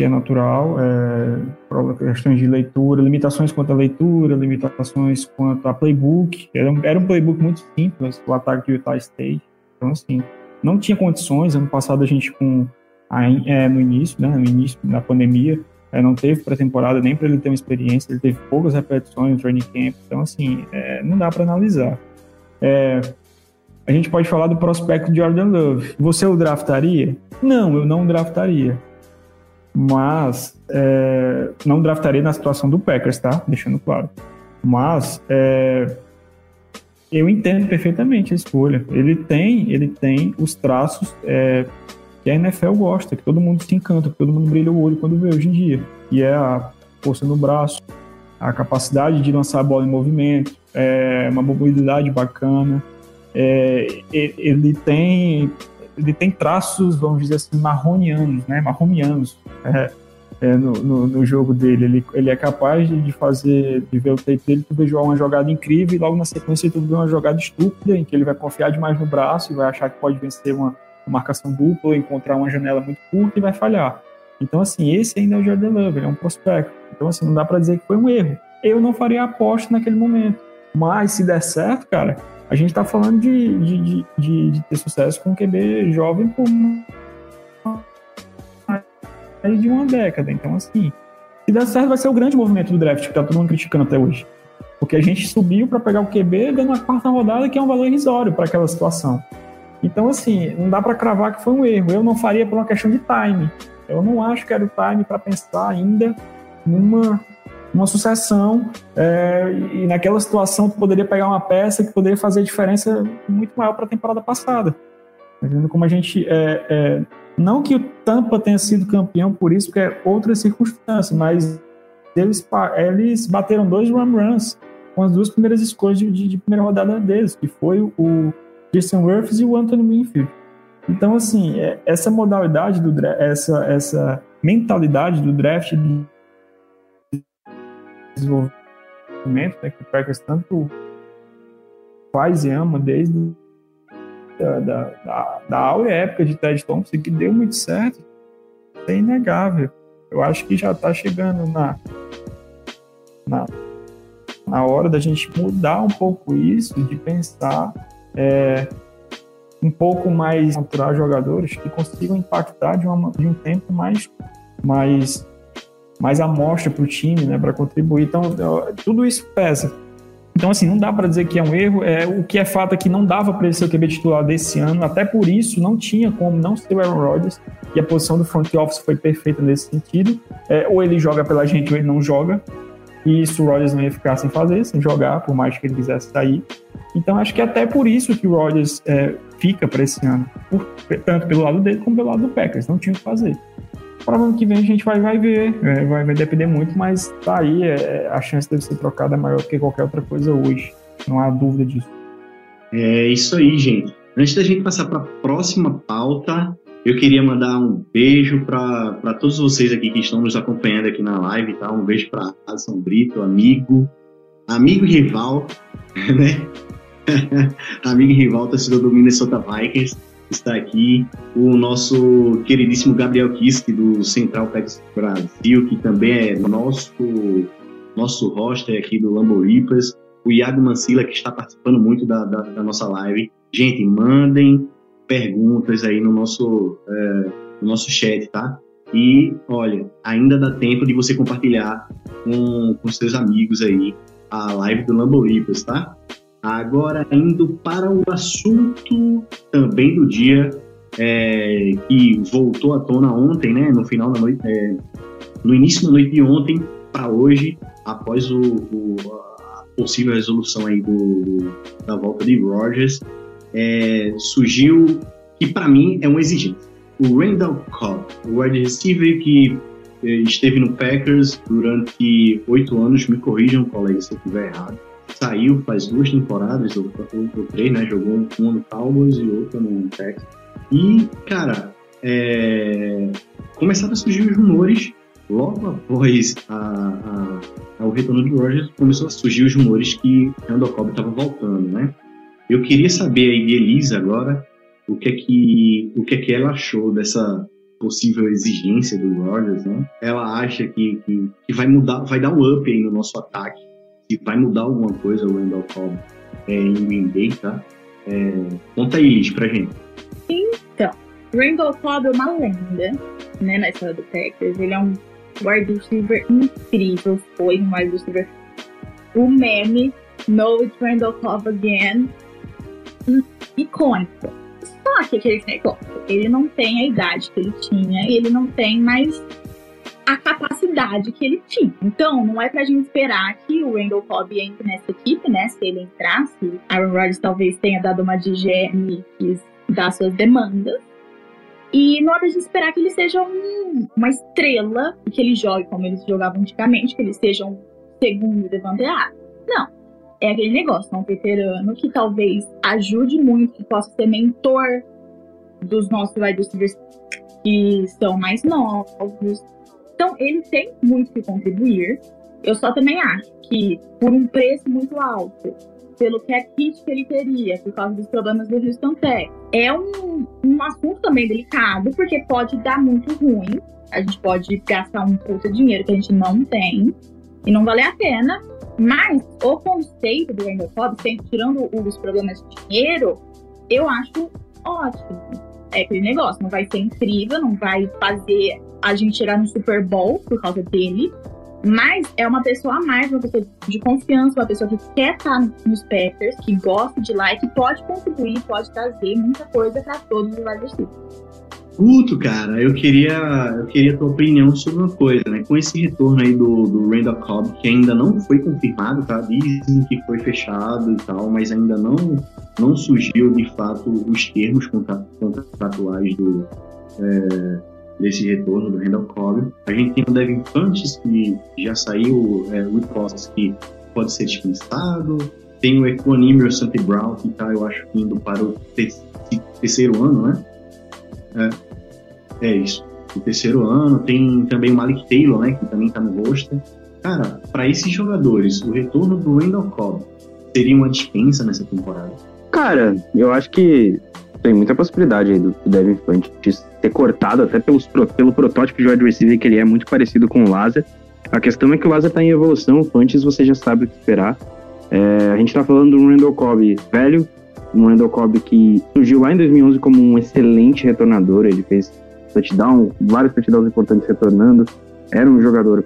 que é natural, é, questões de leitura, limitações quanto à leitura, limitações quanto a playbook, era um, era um playbook muito simples, o ataque de Utah State, então assim, não tinha condições, ano passado a gente com, a, é, no início, né, no início da pandemia, é, não teve pré-temporada nem para ele ter uma experiência, ele teve poucas repetições no training camp, então assim, é, não dá para analisar. É, a gente pode falar do prospecto de Jordan Love. Você o draftaria? Não, eu não draftaria. Mas é, não draftaria na situação do Packers, tá? Deixando claro. Mas é, eu entendo perfeitamente a escolha. Ele tem, ele tem os traços é, que a NFL gosta, que todo mundo se encanta, que todo mundo brilha o olho quando vê hoje em dia. E é a força no braço, a capacidade de lançar a bola em movimento, é uma mobilidade bacana, é, ele tem ele tem traços, vamos dizer assim, marronianos, né? Marromianos é, é, no, no, no jogo dele. Ele, ele é capaz de, de fazer, de ver o tape dele, tu vê uma jogada incrível e logo na sequência tu vê uma jogada estúpida em que ele vai confiar demais no braço e vai achar que pode vencer uma, uma marcação dupla ou encontrar uma janela muito curta e vai falhar. Então, assim, esse ainda é o Jordan Love, ele é um prospecto. Então, assim, não dá pra dizer que foi um erro. Eu não faria aposta naquele momento. Mas, se der certo, cara, a gente tá falando de, de, de, de, de ter sucesso com um QB jovem por mais de uma década. Então, assim, se der certo, vai ser o grande movimento do draft que tá todo mundo criticando até hoje. Porque a gente subiu para pegar o QB dando a quarta rodada, que é um valor irrisório para aquela situação. Então, assim, não dá para cravar que foi um erro. Eu não faria por uma questão de time. Eu não acho que era o time para pensar ainda numa, numa sucessão. é, e naquela situação, tu poderia pegar uma peça que poderia fazer diferença muito maior para a temporada passada. Tá vendo como a gente. é, é, não que o Tampa tenha sido campeão por isso, porque é outra circunstância, mas eles, eles bateram dois run runs com as duas primeiras escolhas de, de- de primeira rodada deles, que foi o, Jason Wirfs e o Anthony Winfield. Então, assim, é- essa modalidade do essa, essa mentalidade do draft desenvolvimento, né, que o Packers tanto faz e ama desde da, da, da, da áurea época de Ted Thompson, que deu muito certo, é inegável. Eu acho que já está chegando na, na, na hora da gente mudar um pouco isso, de pensar é, um pouco mais natural jogadores que consigam impactar de, uma, de um tempo mais, mais, mais amostra para o time, né, para contribuir. Então, tudo isso pesa. Então, assim, não dá para dizer que é um erro. É, o que é fato é que não dava para ele ser o QB titular desse ano. Até por isso, não tinha como não ser o Aaron Rodgers. E a posição do front office foi perfeita nesse sentido. É, ou ele joga pela gente ou ele não joga. E isso o Rodgers não ia ficar sem fazer, sem jogar, por mais que ele quisesse sair. Então, acho que até por isso que o Rodgers é, fica para esse ano. Por- tanto pelo lado dele como pelo lado do Packers. Não tinha o que fazer. Para o ano que vem a gente vai, vai ver, é, vai, vai depender muito, mas tá aí, é, a chance dele ser trocado é maior que qualquer outra coisa hoje. Não há dúvida disso. É isso aí, gente. Antes da gente passar para a próxima pauta, eu queria mandar um beijo para todos vocês aqui que estão nos acompanhando aqui na live, tá? Um beijo para Alisson Brito, amigo, amigo e rival, né? amigo e rival, torcedor do Minnesota Vikings, está aqui. O nosso queridíssimo Gabriel Kiske, do Central Packers Brasil, que também é nosso, nosso roster aqui do Lambo Reapers o Iago Mancila, que está participando muito da, da, da nossa live. Gente, mandem perguntas aí no nosso, é, no nosso chat, tá? E, olha, ainda dá tempo de você compartilhar com, com seus amigos aí a live do Lambo Reapers, tá? Agora, indo para o assunto também do dia, é, que voltou à tona ontem, né? No final da noite, é, no início da noite de ontem para hoje, após o, o- a possível resolução aí do, da volta de Rogers, é, surgiu que para mim é uma exigência. O Randall Cobb, o wide receiver que eh, esteve no Packers durante oito anos, me corrijam, colega, se eu estiver errado. Saiu faz duas temporadas, ou, ou, três, né? Jogou um, uma no Cowboys e outra no Texas. E, cara, é, começaram a surgir os rumores logo após a, a, o retorno do Rogers, começou a surgir os rumores que Randall Cobb estava voltando, né? Eu queria saber aí de Elisa agora o que é que, o que, é que ela achou dessa possível exigência do Rogers, né? Ela acha que, que, que vai mudar, vai dar um up aí no nosso ataque, se vai mudar alguma coisa o Randall Cobb é, em Green Bay, tá? É, conta aí, Liz, pra gente. Randall Cobb é uma lenda, né, na história do Packers. Ele é um wide receiver incrível, foi um wide receiver. O meme, No It's Randall Cobb Again, icônico. Só que aquele negócio, ele não tem a idade que ele tinha, ele não tem mais a capacidade que ele tinha. Então, não é pra gente esperar que o Randall Cobb entre nessa equipe, né? Se ele entrasse, Aaron Rodgers talvez tenha dado uma de GM dar suas demandas. E não é pra gente esperar que ele seja um- uma estrela, que ele jogue como eles jogavam antigamente, que ele seja um segundo Devante. Não. é aquele negócio, é um veterano que talvez ajude muito, que possa ser mentor dos nossos wide receivers que são mais novos. Então, ele tem muito que contribuir. Eu só também acho que, por um preço muito alto, pelo cap kit que ele teria, por causa dos problemas do Houston Tech, é um, um assunto também delicado, porque pode dar muito ruim. A gente pode gastar um puta dinheiro que a gente não tem e não valer a pena. Mas o conceito do Randall Cobb, tirando os problemas de dinheiro, eu acho ótimo. É aquele negócio, não vai ser incrível, não vai fazer a gente chegar no Super Bowl por causa dele, mas é uma pessoa a mais, uma pessoa de confiança, uma pessoa que quer estar nos Packers, que gosta de lá e que pode contribuir, pode trazer muita coisa para todos os wide Guto, cara, eu queria, eu queria a tua opinião sobre uma coisa, né? Com esse retorno aí do, do Randall Cobb, que ainda não foi confirmado, tá? Dizem que foi fechado e tal, mas ainda não, não surgiu de fato os termos contratuais do, é, desse retorno do Randall Cobb. A gente tem o Devin Funches, que já saiu é, o hipótese que pode ser dispensado. Tem o Equanimio Santi Brown, que está, eu acho, indo para o terceiro ano, né? É, é isso. O terceiro ano. Tem também o Malik Taylor, né? Que também está no roster. Cara, para esses jogadores, o retorno do Randall Cobb seria uma dispensa nessa temporada? Cara, eu acho que tem muita possibilidade aí do, Devin Funches ter cortado, até pelos, pelo protótipo de wide receiver que ele é muito parecido com o Lazar. A questão é que o Lazar está em evolução, antes você já sabe o que esperar. É, a gente está falando de um Randall Cobb velho, um Randall Cobb que surgiu lá em 2011 como um excelente retornador, ele fez touchdown, vários touchdowns importantes retornando, era um jogador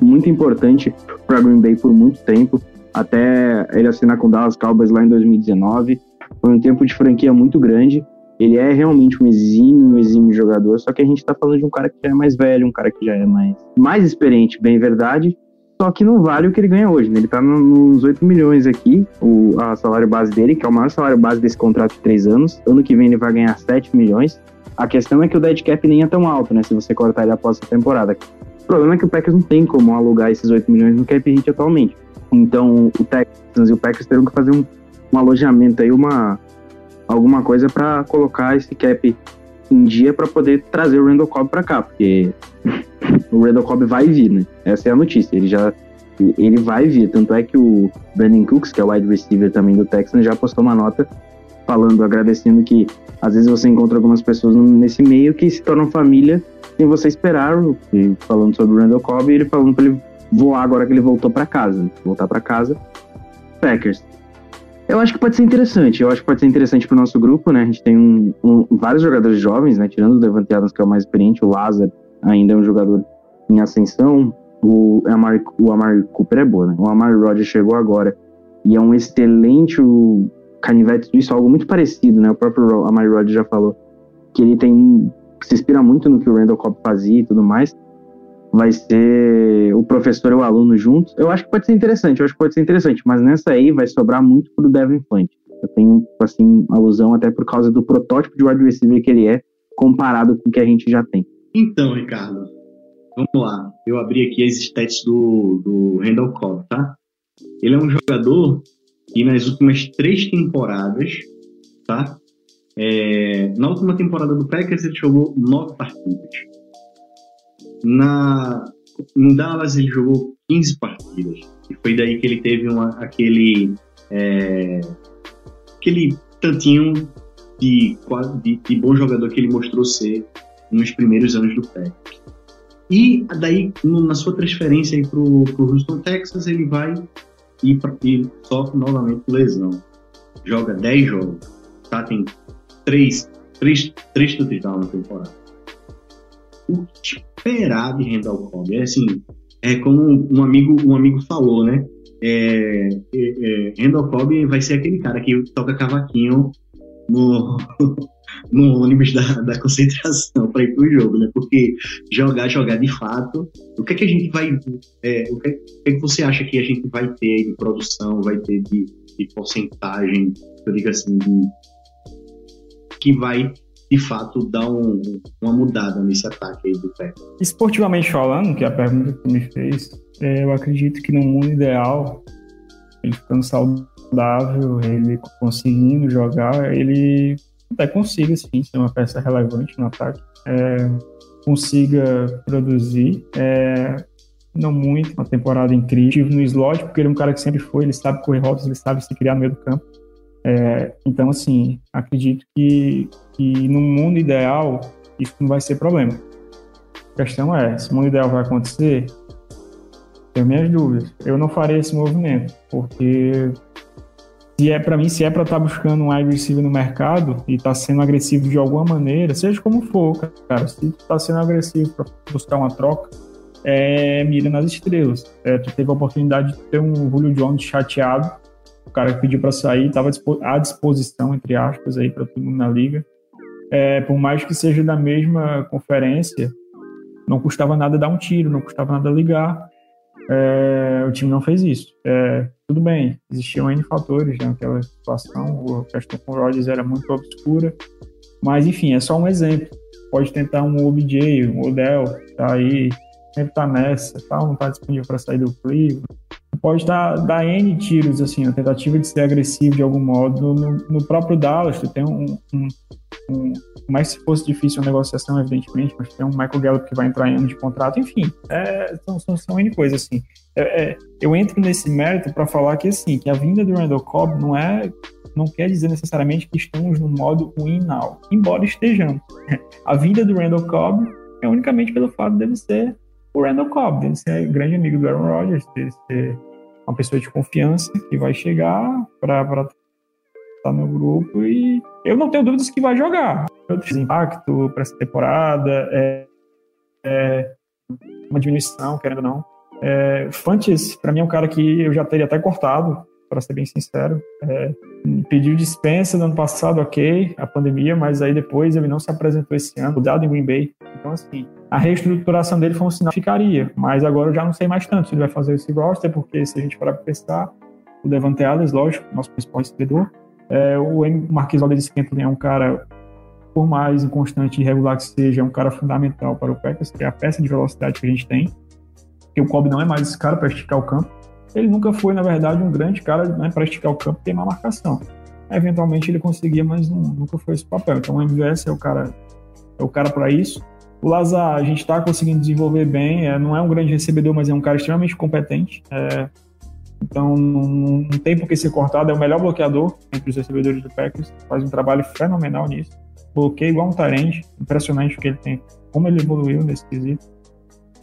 muito importante para Green Bay por muito tempo, até ele assinar com o Dallas Cowboys lá em 2019. Foi um tempo de franquia muito grande. Ele é realmente um exímio, um exímio jogador, só que a gente está falando de um cara que já é mais velho, um cara que já é mais, mais experiente, bem verdade, só que não vale o que ele ganha hoje. Né? Ele está nos 8 milhões aqui, o a salário base dele, que é o maior salário base desse contrato de 3 anos. Ano que vem ele vai ganhar 7 milhões. A questão é que o dead cap nem é tão alto, né? Se você cortar ele após essa temporada. O problema é que o Packers não tem como alugar esses 8 milhões no cap hit atualmente. Então o Texans e o Packers terão que fazer um, um alojamento aí, uma, alguma coisa para colocar esse cap em dia para poder trazer o Randall Cobb para cá, porque o Randall Cobb vai vir, né? Essa é a notícia. Ele já ele vai vir, tanto é que o Brandon Cooks, que é o wide receiver também do Texans, já postou uma nota falando, agradecendo que às vezes você encontra algumas pessoas nesse meio que se tornam família sem você esperar, falando sobre o Randall Cobb, ele falando para ele voar agora que ele voltou para casa, voltar para casa. Packers. Eu acho que pode ser interessante. Eu acho que pode ser interessante para o nosso grupo, né? A gente tem um, um, vários jogadores jovens, né? Tirando o Devante Adams, que é o mais experiente, o Lázaro ainda é um jogador em ascensão. O Amari, o Amari Cooper é bom, né? O Amari Rogers chegou agora e é um excelente o canivete suíço, algo muito parecido, né? O próprio Amari Rogers já falou que ele tem se inspira muito no que o Randall Cobb fazia e tudo mais vai ser o professor e o aluno juntos. Eu acho que pode ser interessante, eu acho que pode ser interessante, mas nessa aí vai sobrar muito pro Devin Fant. Eu tenho, assim, alusão até por causa do protótipo de wide receiver que ele é, comparado com o que a gente já tem. Então, Ricardo, vamos lá. Eu abri aqui as stats do, do Randall Cobb, tá? Ele é um jogador que nas últimas três temporadas, tá? É, na última temporada do Packers ele jogou nove partidas. Na, em Dallas ele jogou 15 partidas. E foi daí que ele teve uma, aquele, é, aquele tantinho de, de, de, bom jogador que ele mostrou ser nos primeiros anos do Packers. E daí, na sua transferência para o Houston, Texas, ele vai e, e sofre novamente lesão. Joga 10 jogos, tá? Tem 3, 3, 3 touchdowns na temporada. O que esperar de Randall Cobb. É assim, é como um amigo, um amigo falou, né? É, é, é, Randall Cobb vai ser aquele cara que toca cavaquinho no, no ônibus da, da concentração para ir pro jogo, né? Porque jogar, jogar de fato. O que é que a gente vai. É, o, que, o, que é que você acha que a gente vai ter de produção, vai ter de, de porcentagem, eu digo assim, de, que vai de fato dar um, uma mudada nesse ataque aí do pé. Esportivamente falando, que é a pergunta que tu me fez, é, eu acredito que no mundo ideal ele ficando saudável, ele conseguindo jogar, ele até consiga sim ser uma peça relevante no ataque, é, consiga produzir. É, não muito, uma temporada incrível no slot, porque ele é um cara que sempre foi, ele sabe correr rotas, ele sabe se criar no meio do campo. É, então, assim, acredito que, que no mundo ideal isso não vai ser problema. A questão é, se o mundo ideal vai acontecer, tenho minhas dúvidas. Eu não farei esse movimento, porque se é para mim, se é para estar tá buscando um receiver no mercado e tá sendo agressivo de alguma maneira, seja como for, cara, se tá sendo agressivo para buscar uma troca, é, mira nas estrelas. É, tu teve a oportunidade de ter um Julio Jones chateado, o cara que pediu para sair, estava à disposição, entre aspas, aí para todo mundo na liga. É, por mais que seja da mesma conferência, não custava nada dar um tiro, não custava nada ligar. É, o time não fez isso. É, tudo bem, existiam N fatores né, naquela situação, a questão com o Rodgers era muito obscura, mas enfim, é só um exemplo. Pode tentar um OBJ, um Odell, tá aí, sempre tá nessa, tá, não tá disponível para sair do Cleveland. Pode dar, dar N tiros, assim, a tentativa de ser agressivo de algum modo. No, no próprio Dallas, tu tem um, um, um mais se fosse difícil a negociação, evidentemente, mas tem um Michael Gallup que vai entrar em ano de contrato, enfim, é, são, são, são N coisas, assim. É, é, eu entro nesse mérito para falar que, assim, que a vinda do Randall Cobb não é não quer dizer necessariamente que estamos no modo win now, embora estejamos. A vinda do Randall Cobb é unicamente pelo fato dele ser o Randall Cobb, dele ser grande amigo do Aaron Rodgers, dele ser uma pessoa de confiança que vai chegar para estar no grupo e eu não tenho dúvidas que vai jogar. Outros impacto para essa temporada, é, é, uma diminuição, querendo ou não. É, Fantes, para mim, é um cara que eu já teria até cortado, para ser bem sincero. É, pediu dispensa no ano passado, ok, a pandemia, mas aí depois ele não se apresentou esse ano, dado em Green Bay. Então, assim, a reestruturação dele foi um sinal que ficaria, mas agora eu já não sei mais tanto se ele vai fazer esse roster, porque se a gente parar para pensar, o Devante Adams, lógico, nosso principal recebedor, é, o Marquis Valdez Scantling é um cara, por mais inconstante e irregular que seja, é um cara fundamental para o Packers, que é a peça de velocidade que a gente tem, que o Kobe não é mais esse cara para esticar o campo. Ele nunca foi, na verdade, um grande cara né, para esticar o campo e ter uma marcação. Eventualmente ele conseguia, mas não, nunca foi esse papel. Então o MVS é o cara, é o cara para isso. O Lazar, a gente está conseguindo desenvolver bem, é, não é um grande recebedor, mas é um cara extremamente competente. É, então, não, não tem por que ser cortado, é o melhor bloqueador entre os recebedores do Packers, faz um trabalho fenomenal nisso. Bloqueia igual um Tarente, impressionante o que ele tem, como ele evoluiu nesse quesito.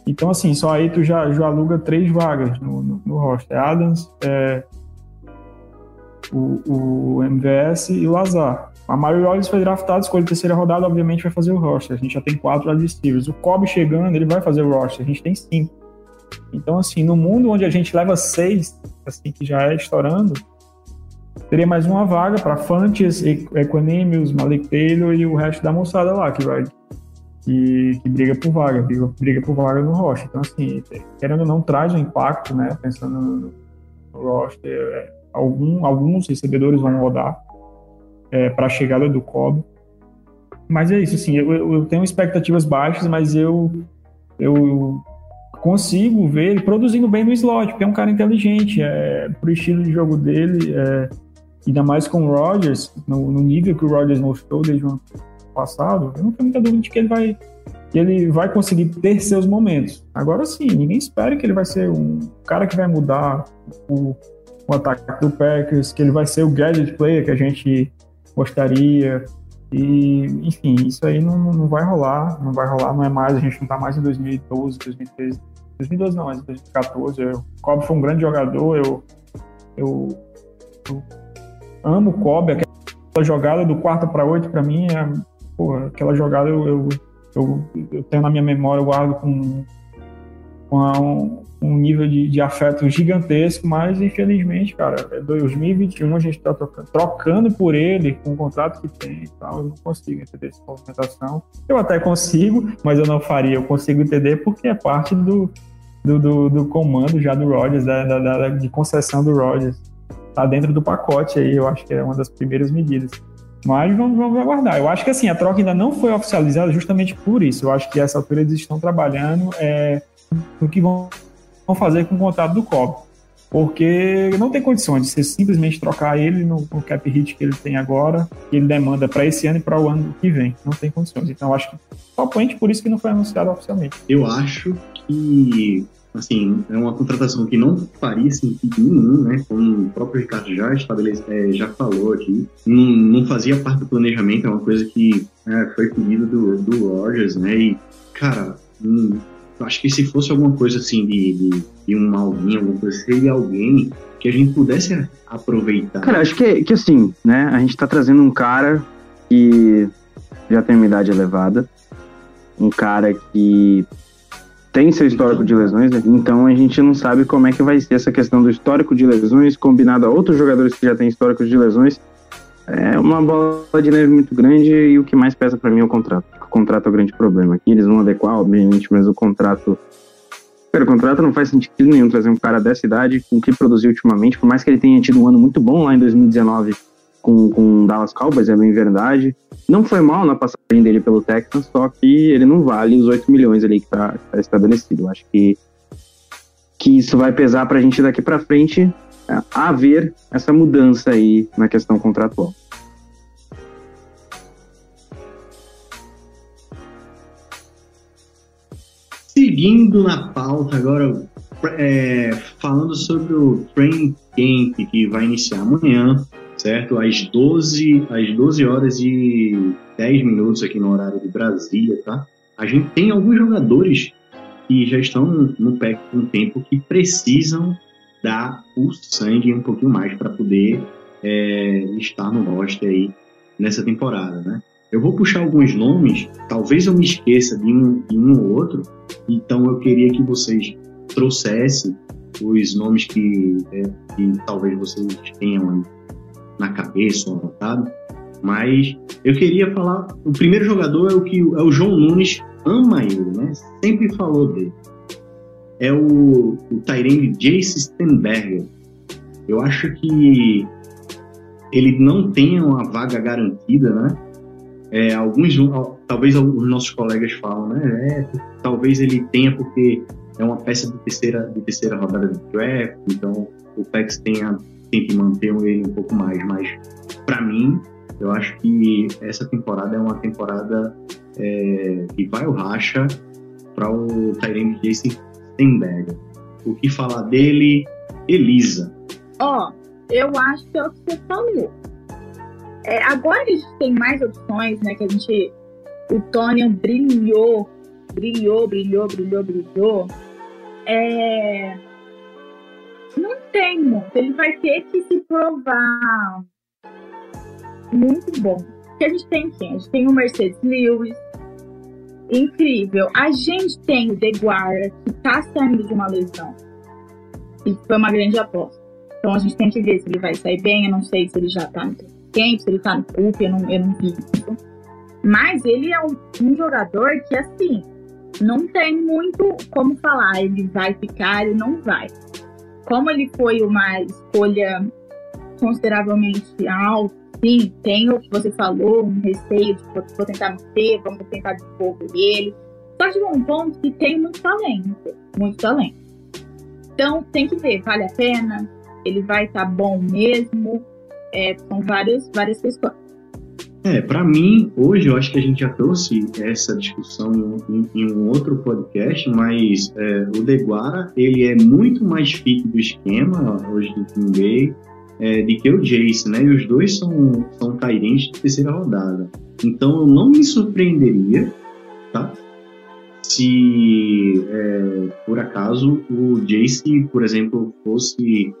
Então, assim, só aí tu já, já aluga três vagas no, no, no roster: Adams, é, o, o MVS e o Lazar. A Mario Wallace foi draftado, escolha terceira rodada, obviamente vai fazer o roster. A gente já tem quatro adversários. O Kobe chegando, ele vai fazer o roster. A gente tem cinco. Então, assim, no mundo onde a gente leva seis, assim, que já é estourando, teria mais uma vaga para Fantes, Equanimous, Malik Taylor e o resto da moçada lá, que vai que, que, briga por vaga, briga, briga por vaga no roster. Então, assim, querendo ou não, traz um impacto, né? Pensando no, no roster, é, algum, alguns recebedores vão rodar é, para a chegada do Cobb. Mas é isso, assim, eu, eu, tenho expectativas baixas, mas eu, eu consigo ver ele produzindo bem no slot, porque é um cara inteligente, é, pro estilo de jogo dele, é, ainda mais com o Rodgers, no, no, nível que o Rodgers mostrou desde o ano passado, eu não tenho muita dúvida de que ele vai ele vai conseguir ter seus momentos. Agora sim, ninguém espera que ele vai ser um cara que vai mudar o, o ataque do Packers, que ele vai ser o gadget player que a gente gostaria. E, enfim, isso aí não, não vai rolar, não vai rolar, não é mais, a gente não tá mais em 2012, 2013. 2012 não, mas em 2014. Eu, o Cobb foi um grande jogador, eu, eu, eu amo o Cobb, aquela jogada do quarto para oito para mim é, porra, aquela jogada eu, eu, eu, eu, tenho na minha memória, eu guardo com um, um nível de, de, afeto gigantesco, mas infelizmente, cara, é 2021 a gente está trocando, trocando, por ele com o contrato que tem e tal, eu não consigo entender essa movimentação. Eu até consigo, mas eu não faria, eu consigo entender porque é parte do, do, do, do comando já do Rogers, da, da, da, de concessão do Rogers. Tá dentro do pacote aí, eu acho que é uma das primeiras medidas. Mas vamos, vamos aguardar. Eu acho que assim, a troca ainda não foi oficializada justamente por isso. Eu acho que essa altura eles estão trabalhando é, no que vão fazer com o contrato do Cobb. porque não tem condições de você simplesmente trocar ele no, no cap hit que ele tem agora, que ele demanda para esse ano e para o ano que vem. Não tem condições. Então, acho que por isso que não foi anunciado oficialmente. Eu acho que assim, é uma contratação que não faria sentido nenhum, né? Como o próprio Ricardo já estabelece, é, já falou aqui, não, não fazia parte do planejamento, é uma coisa que é, foi pedido do, do Rogers, né? E, cara, hum, acho que se fosse alguma coisa assim de, de, de um Malvinho, alguma coisa, seria alguém que a gente pudesse aproveitar. Cara, acho que, que assim, né? A gente tá trazendo um cara que já tem uma idade elevada, um cara que tem seu histórico de lesões, né? então a gente não sabe como é que vai ser essa questão do histórico de lesões combinado a outros jogadores que já têm histórico de lesões. É uma bola de neve muito grande e o que mais pesa para mim é o contrato. Contrato é o grande problema aqui. Eles vão adequar, obviamente, mas o contrato. Cara, o contrato não faz sentido nenhum trazer um cara dessa idade com o que produziu ultimamente, por mais que ele tenha tido um ano muito bom lá em 2019 com, com Dallas Cowboys, é bem verdade. Não foi mal na passagem dele pelo Texans, só que ele não vale os 8 milhões ali que está tá estabelecido. Acho que, que isso vai pesar para a gente daqui para frente é, haver essa mudança aí na questão contratual. Seguindo na pauta agora, é, falando sobre o Training Camp que vai iniciar amanhã, certo? Às 12, às 12 horas e 10 minutos aqui no horário de Brasília, tá? A gente tem alguns jogadores que já estão no pé com um tempo que precisam dar o sangue um pouquinho mais para poder é, estar no roster aí nessa temporada, né? Eu vou puxar alguns nomes, talvez eu me esqueça de um, de um ou outro, então eu queria que vocês trouxessem os nomes que, é, que talvez vocês tenham na cabeça ou anotado. Mas eu queria falar, o primeiro jogador é o que é o João Nunes ama ele, né? Sempre falou dele. É o, o Tyrande Jace Stenberger. Eu acho que ele não tem uma vaga garantida, né? É, alguns, talvez os nossos colegas falam, né? É, talvez ele tenha porque é uma peça de terceira, de terceira rodada do draft, então o Pex tenha tem que manter ele um pouco mais, mas para mim, eu acho que essa temporada é uma temporada é, que vai o racha para o Tyrene Jason Stenberg. O que falar dele, Elisa? Ó, oh, eu acho que é o que você falou. É, agora a gente tem mais opções, né? Que a gente. O Tony brilhou, brilhou, brilhou, brilhou, brilhou. É, não tem muito. Ele vai ter que se provar muito bom. Porque a gente tem quem? A gente tem o Mercedes Lewis. Incrível. A gente tem o Deguara, que tá saindo de uma lesão. E foi uma grande aposta. Então a gente tem que ver se ele vai sair bem. Eu não sei se ele já tá no tempo, se ele tá no CUP, eu não, eu não vi isso. Mas ele é um, um jogador que, assim, não tem muito como falar. Ele vai ficar, ele não vai como ele foi uma escolha consideravelmente alta, sim, tem o que você falou, um receio de vou tentar manter, vamos tentar desenvolver ele. Só que um ponto que tem muito talento, muito talento. Então tem que ver, vale a pena, ele vai estar tá bom mesmo, é, são várias, várias questões. É, para mim, hoje eu acho que a gente já trouxe essa discussão em, em um outro podcast, mas é, o Deguara, ele é muito mais fit do esquema hoje do Team Bay é, do que o Jace, né? E os dois são, são Tyrants de terceira rodada. Então eu não me surpreenderia, tá? Se é, por acaso o Jace, por exemplo, fosse,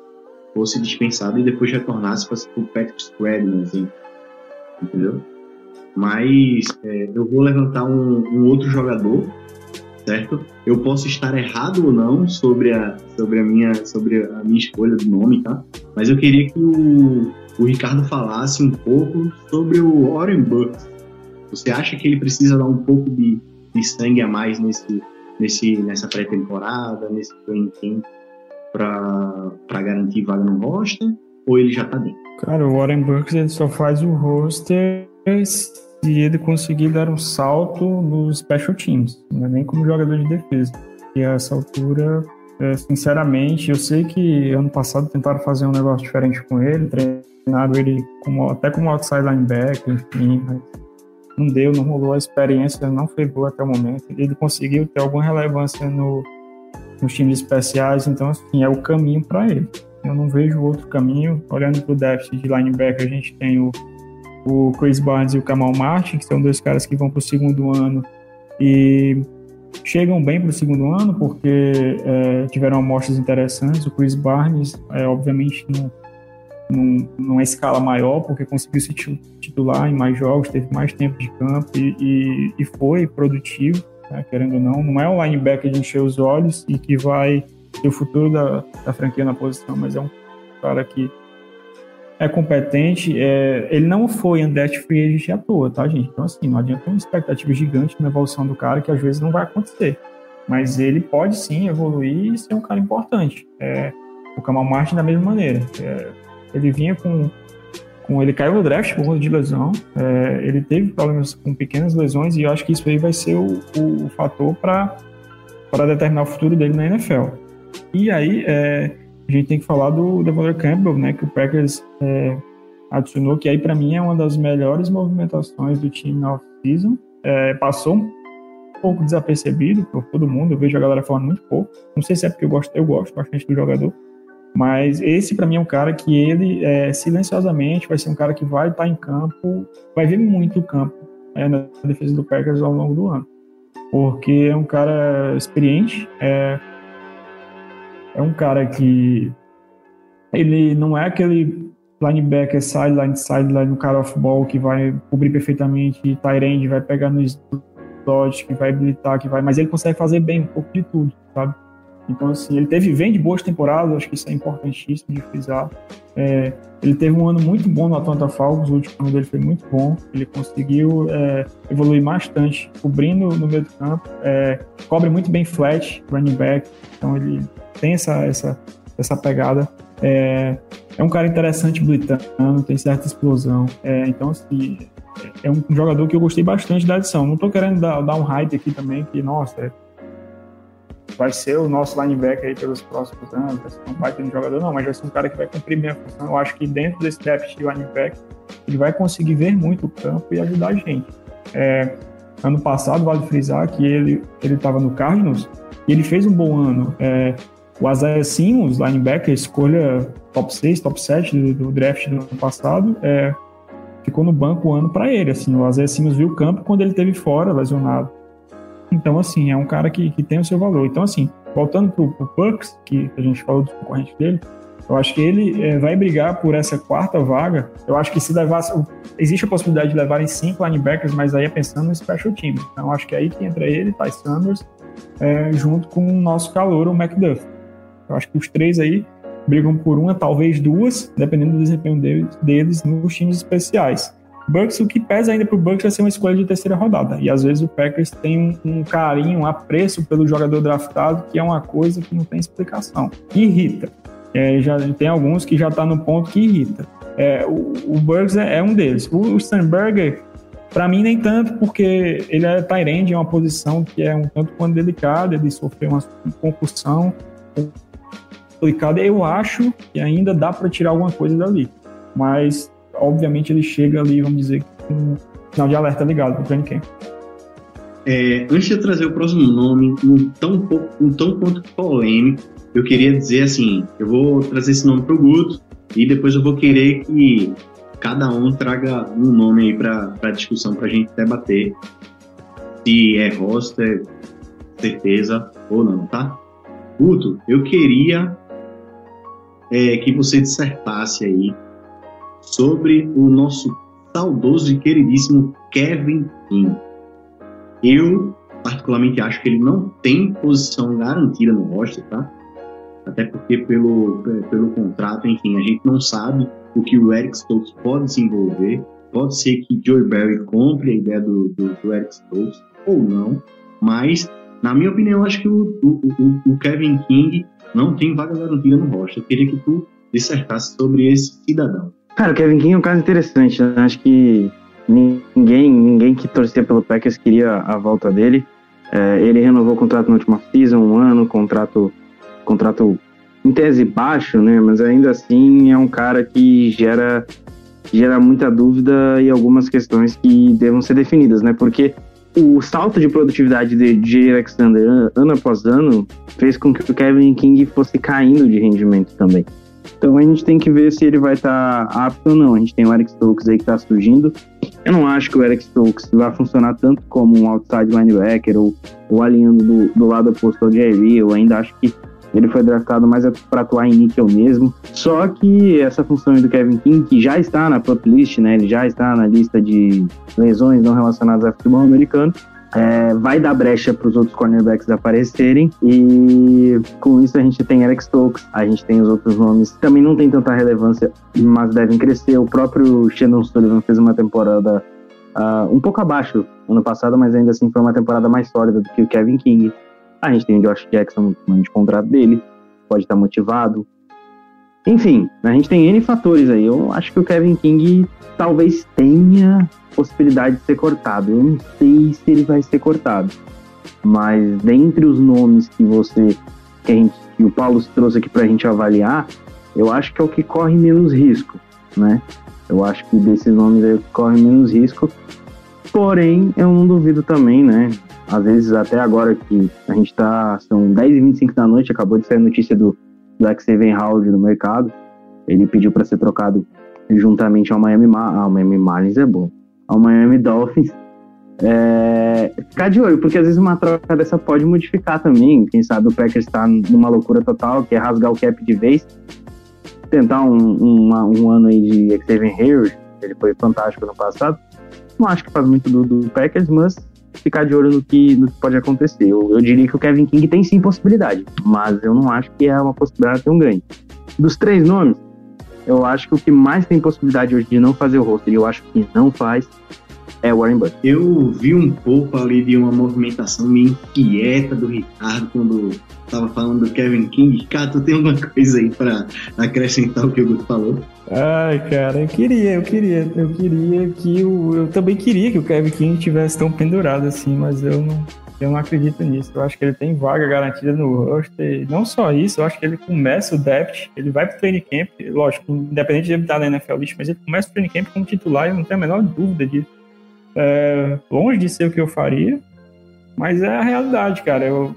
fosse dispensado e depois retornasse para o Patrick Squadron, assim entendeu? Mas é, eu vou levantar um, um, outro jogador, certo? Eu posso estar errado ou não sobre a, sobre a, minha, sobre a minha escolha do nome, tá? Mas eu queria que o, o Ricardo falasse um pouco sobre o Bucks. Você acha que ele precisa dar um pouco de, de sangue a mais nesse, nesse, nessa pré-temporada, nesse training para garantir vaga no roster? Ou ele já tá dentro? Cara, o Warren Burks ele só faz o roster se ele conseguir dar um salto nos special teams, é nem como jogador de defesa. E a essa altura É, sinceramente, eu sei que ano passado tentaram fazer um negócio diferente com ele, treinaram ele como, até como outside linebacker, enfim, mas não deu, não rolou, a experiência não foi boa até o momento. Ele conseguiu ter alguma relevância no, nos times especiais, então, assim, é o caminho para ele. Eu não vejo outro caminho. Olhando para o déficit de linebacker, a gente tem o, o Chris Barnes e o Kamal Martin, que são dois caras que vão para o segundo ano e chegam bem para o segundo ano porque é, tiveram amostras interessantes. O Chris Barnes, é, obviamente, não num, numa escala maior, porque conseguiu se titular em mais jogos, teve mais tempo de campo e, e, e foi produtivo, né, querendo ou não. Não é um linebacker de encher os olhos e que vai ter o futuro da, da franquia na posição, mas é um cara que é competente. É, ele não foi undrafted free agent à toa, tá, gente? Então, assim, não adianta uma expectativa gigante na evolução do cara, que às vezes não vai acontecer. Mas ele pode sim evoluir e ser um cara importante. É, o Kamal Martin da mesma maneira. É, ele vinha com, com. Ele caiu no draft por conta de lesão. É, ele teve problemas com pequenas lesões e eu acho que isso aí vai ser o, o, o fator para determinar o futuro dele na NFL. E aí, é, a gente tem que falar do Devontae Campbell, né? Que o Packers é, adicionou, que aí para mim é uma das melhores movimentações do time na off-season. É, passou um pouco desapercebido por todo mundo, eu vejo a galera falando muito pouco. Não sei se é porque eu gosto, eu gosto bastante do jogador, mas esse, para mim, é um cara que ele, é, silenciosamente, vai ser um cara que vai estar tá em campo, vai ver muito o campo é, na defesa do Packers ao longo do ano. Porque é um cara experiente, é, é um cara que ele não é aquele linebacker sideline, sideline, no cara off-ball que vai cobrir perfeitamente, end, vai pegar no slot, que vai habilitar, que vai... Mas ele consegue fazer bem um pouco de tudo, sabe? Então, assim, ele teve, vem de boas temporadas, acho que isso é importantíssimo de frisar. É, ele teve um ano muito bom no Atlanta Falcons, o último ano dele foi muito bom. Ele conseguiu é, evoluir bastante, cobrindo no meio do campo, é, cobre muito bem flat, running back, então ele tem essa, essa, essa pegada. É, é um cara interessante blitando, tem certa explosão. É, então, assim, é um jogador que eu gostei bastante da adição. Não estou querendo dar, dar, um hype aqui também, que, nossa, é vai ser o nosso linebacker aí pelos próximos anos, vai ter um jogador não, mas vai ser um cara que vai cumprir bem a função. Eu acho que dentro desse depth de linebacker, ele vai conseguir ver muito o campo e ajudar a gente. É, ano passado, vale frisar que ele estava no Cardinals e ele fez um bom ano. É, o Isaiah Simmons, linebacker, escolha top 6, top 7 do, do draft do ano passado, é, ficou no banco o ano para ele. Assim, o Isaiah Simmons viu o campo quando ele teve fora, lesionado. Então, assim, é um cara que, que tem o seu valor. Então, assim, voltando pro, pro Pucks, que a gente falou dos concorrentes dele, eu acho que ele é, vai brigar por essa quarta vaga. Eu acho que se levar. Existe a possibilidade de levarem cinco linebackers, mas aí é pensando no special team. Então acho que é aí que entra ele, Ty Sanders, é, junto com o nosso calor, o McDuff. Eu acho que os três aí brigam por uma, talvez duas, dependendo do desempenho deles, deles nos times especiais. Bucks, o que pesa ainda pro Bucks vai ser uma escolha de terceira rodada. E às vezes o Packers tem um, um carinho, um apreço pelo jogador draftado, que é uma coisa que não tem explicação. irrita. É, já tem alguns que já tá no ponto que irrita. É, o, o Bucks é, é, um deles. O, o Sternberger, para mim, nem tanto, porque ele é Tyrande, é uma posição que é um tanto quanto delicada, ele sofreu uma concussão complicada. Eu acho que ainda dá para tirar alguma coisa dali. Mas obviamente ele chega ali, vamos dizer, com um sinal de alerta ligado para o training camp. É, antes de eu trazer o próximo nome, um tão, pouco, um tão quanto polêmico, eu queria dizer assim, eu vou trazer esse nome para o Guto e depois eu vou querer que cada um traga um nome aí para discussão, para a gente debater se é roster, certeza ou não, tá? Guto, eu queria é, que você dissertasse aí sobre o nosso saudoso e queridíssimo Kevin King. Eu, particularmente, acho que ele não tem posição garantida no roster, tá? Até porque pelo, pelo contrato, enfim, a gente não sabe o que o Eric Stokes pode desenvolver. Pode ser que Joey Barry compre a ideia do, do, do Eric Stokes ou não, mas, na minha opinião, acho que o, o, o, Kevin King não tem vaga garantida no roster. Eu queria que tu dissertasse sobre esse cidadão. Cara, o Kevin King é um caso interessante. Né? Acho que ninguém, ninguém que torcia pelo Packers queria a volta dele. É, ele renovou o contrato na última season, um ano, contrato contrato em tese baixo, né? Mas ainda assim é um cara que gera, gera muita dúvida e algumas questões que devam ser definidas, né? Porque o salto de produtividade de J. Alexander ano após ano fez com que o Kevin King fosse caindo de rendimento também. Então a gente tem que ver se ele vai estar tá apto ou não. A gente tem o Eric Stokes aí que está surgindo. Eu não acho que o Eric Stokes vai funcionar tanto como um outside linebacker ou, ou alinhando do, do lado oposto ao Jerry. Eu ainda acho que ele foi draftado mais para atuar em níquel mesmo. Só que essa função do Kevin King, que já está na prop list, né? Ele já está na lista de lesões não relacionadas ao futebol americano. É, vai dar brecha para os outros cornerbacks aparecerem e com isso a gente tem Eric Stokes, a gente tem os outros nomes também não tem tanta relevância, mas devem crescer. O próprio Shannon Sullivan fez uma temporada uh, um pouco abaixo ano passado, mas ainda assim foi uma temporada mais sólida do que o Kevin King. A gente tem o Josh Jackson no de contrato dele, pode estar motivado. Enfim, a gente tem N fatores aí. Eu acho que o Kevin King talvez tenha possibilidade de ser cortado. Eu não sei se ele vai ser cortado. Mas dentre os nomes que você, que, gente, que o Paulo trouxe aqui para a gente avaliar, eu acho que é o que corre menos risco, né? Eu acho que desses nomes aí corre menos risco. Porém, eu não duvido também, né? Às vezes, até agora que a gente tá. São 10h25 da noite, acabou de sair a notícia do, do Xavier Howard no mercado. Ele pediu para ser trocado juntamente ao Miami, Miami Marlins é bom. Ao Miami Dolphins. É, ficar de olho, porque às vezes uma troca dessa pode modificar também. Quem sabe o Packers está numa loucura total, que é rasgar o cap de vez. Tentar um, uma, um ano aí de Xavier Hayward, ele foi fantástico no passado. Não acho que faz muito do, do Packers, mas ficar de olho no que, no que pode acontecer. Eu, eu, diria que o Kevin King tem sim possibilidade, mas eu não acho que é uma possibilidade tão grande. Dos três nomes, eu acho que o que mais tem possibilidade hoje de não fazer o roster, e eu acho que não faz, é Warren Buffett. Eu vi um pouco ali de uma movimentação meio inquieta do Ricardo quando estava falando do Kevin King. Ricardo, tu tem alguma coisa aí para acrescentar o que o Guto falou? Ai, cara, eu queria, eu queria, eu queria que o. Eu também queria que o Kevin King tivesse tão pendurado assim, mas eu não, eu não acredito nisso. Eu acho que ele tem vaga garantida no roster. Não só isso, eu acho que ele começa o depth, ele vai pro training camp, lógico, independente de ele estar na NFL list, mas ele começa o training camp como titular, eu não tenho a menor dúvida disso. É, longe de ser o que eu faria, mas é a realidade, cara. Eu,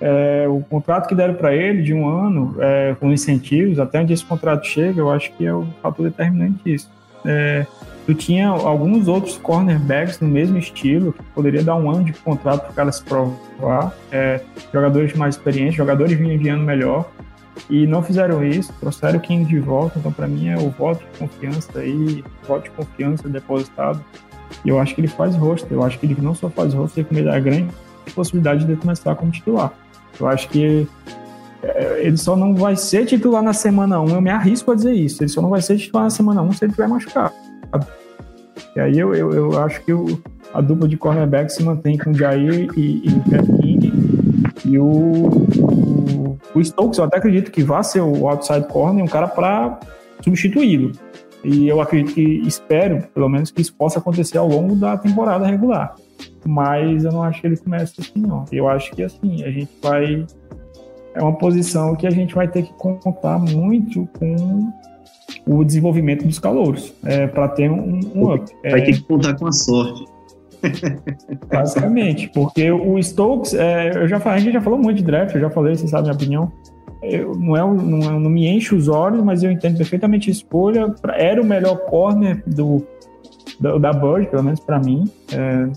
é, o contrato que deram para ele de um ano, é, com incentivos, até onde esse contrato chega, eu acho que é o fator determinante disso. É, tu tinha alguns outros cornerbacks no mesmo estilo, que poderia dar um ano de contrato para o cara se provar, é, jogadores mais experientes, jogadores vinham de ano melhor, e não fizeram isso, trouxeram o King de volta, então para mim é o voto de confiança aí, voto de confiança depositado, e eu acho que ele faz rosto, eu acho que ele não só faz rosto, como ele dá grande possibilidade de começar como titular. Eu acho que é, ele só não vai ser titular na semana 1, eu me arrisco a dizer isso. Ele só não vai ser titular na semana 1 se ele tiver machucado. E aí eu, eu, eu acho que o, a dupla de cornerback se mantém com o Jair e, e o Kevin King. E o, o, o, Stokes, eu até acredito que vai ser o outside corner, um cara para substituí-lo. E eu acredito que, espero, pelo menos, que isso possa acontecer ao longo da temporada regular. Mas eu não acho que ele comece assim, não. Eu acho que, assim, a gente vai. É uma posição que a gente vai ter que contar muito com o desenvolvimento dos calouros é, para ter um, um up. Vai é, ter que contar com a sorte. Basicamente, porque o Stokes, é, eu já a gente já falou muito de draft, eu já falei, você sabe a minha opinião. Eu, não, é, não, é, não me enche os olhos, mas eu entendo perfeitamente a escolha. Pra, era o melhor corner do, do da Bird, pelo menos para mim. É,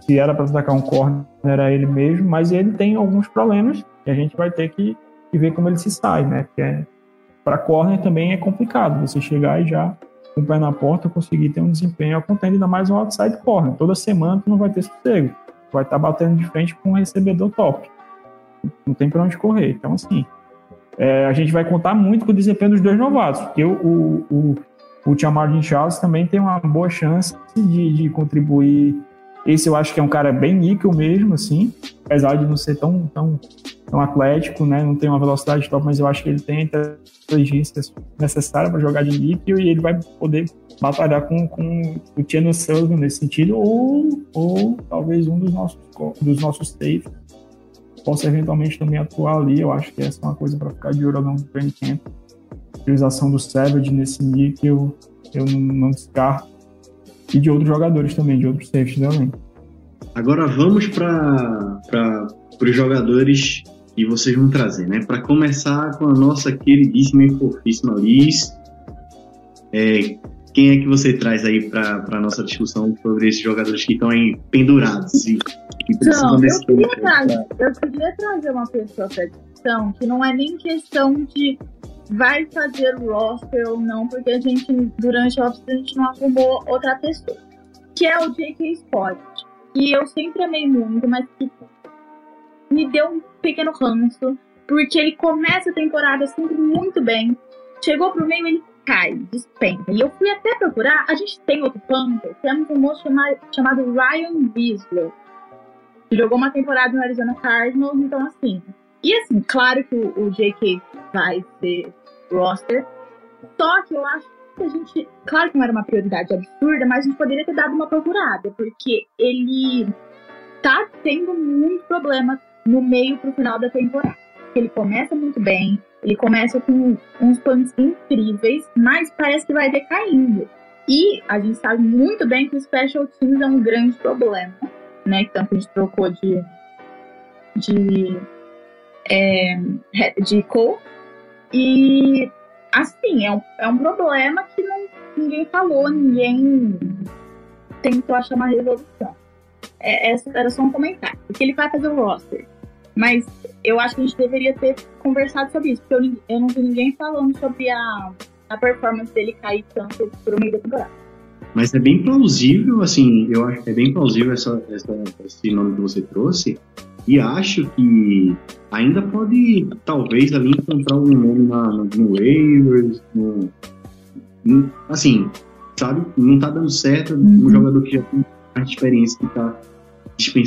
se era para atacar um corner, era ele mesmo, mas ele tem alguns problemas e a gente vai ter que, que ver como ele se sai, né? Porque é, para corner também é complicado você chegar e já com o pé na porta conseguir ter um desempenho ao contente, ainda mais um outside corner. Toda semana tu não vai ter sossego. Tu vai estar tá batendo de frente com um recebedor top. Não tem para onde correr. Então, assim, é, a gente vai contar muito com o desempenho dos dois novatos, porque o, o, o, o Charles também tem uma boa chance de, de contribuir esse eu acho que é um cara bem níquel mesmo, assim, apesar de não ser tão, tão, tão atlético, né? Não tem uma velocidade top, mas eu acho que ele tem a inteligência necessária para jogar de níquel e ele vai poder batalhar com, com o Tiano Sullivan nesse sentido, ou, ou talvez um dos nossos, dos nossos safes possa eventualmente também atuar ali. Eu acho que essa é uma coisa para ficar de olho ao longo do training camp. A utilização do Savage nesse níquel, eu não, não descarto. E de outros jogadores também, de outros safeties também. Agora vamos para os jogadores que vocês vão trazer, né? Para começar com a nossa queridíssima e fofíssima Liz. É, quem é que você traz aí para a nossa discussão sobre esses jogadores que estão aí pendurados e, e precisam Então, desse eu queria, trazer, eu queria trazer uma pessoa para discussão que não é nem questão de vai fazer o roster ou não, porque a gente, durante o off a gente não arrumou outra pessoa, que é o J.K. Scott. E eu sempre amei muito, mas que me deu um pequeno ranço, porque ele começa a temporada sempre muito bem, chegou pro meio ele cai, despenca. E eu fui até procurar, a gente tem outro Panther, temos um moço chamado, chamado Ryan Bislow, que jogou uma temporada no Arizona Cardinals, então assim. E assim, claro que o, o J.K. vai ser roster, só que eu acho que a gente, claro que não era uma prioridade absurda, mas a gente poderia ter dado uma procurada, porque ele tá tendo muito problema no meio pro final da temporada. Ele começa muito bem, ele começa com uns punts incríveis, mas parece que vai decaindo. E a gente sabe muito bem que o Special Teams é um grande problema, né? Tanto a gente trocou de. de. É, de coach. E assim, é um, é um problema que não, ninguém falou, ninguém tentou achar uma resolução. É, era só um comentário, porque ele vai fazer o roster. Mas eu acho que a gente deveria ter conversado sobre isso, porque eu, eu não vi ninguém falando sobre a, a performance dele cair tanto pro meio da temporada. Mas é bem plausível, assim, eu acho que é bem plausível essa, essa, esse nome que você trouxe. E acho que ainda pode, talvez, ali encontrar um nome na, no, no waivers, no, no- assim, sabe? Não tá dando certo, um jogador que já tem mais experiência que tá,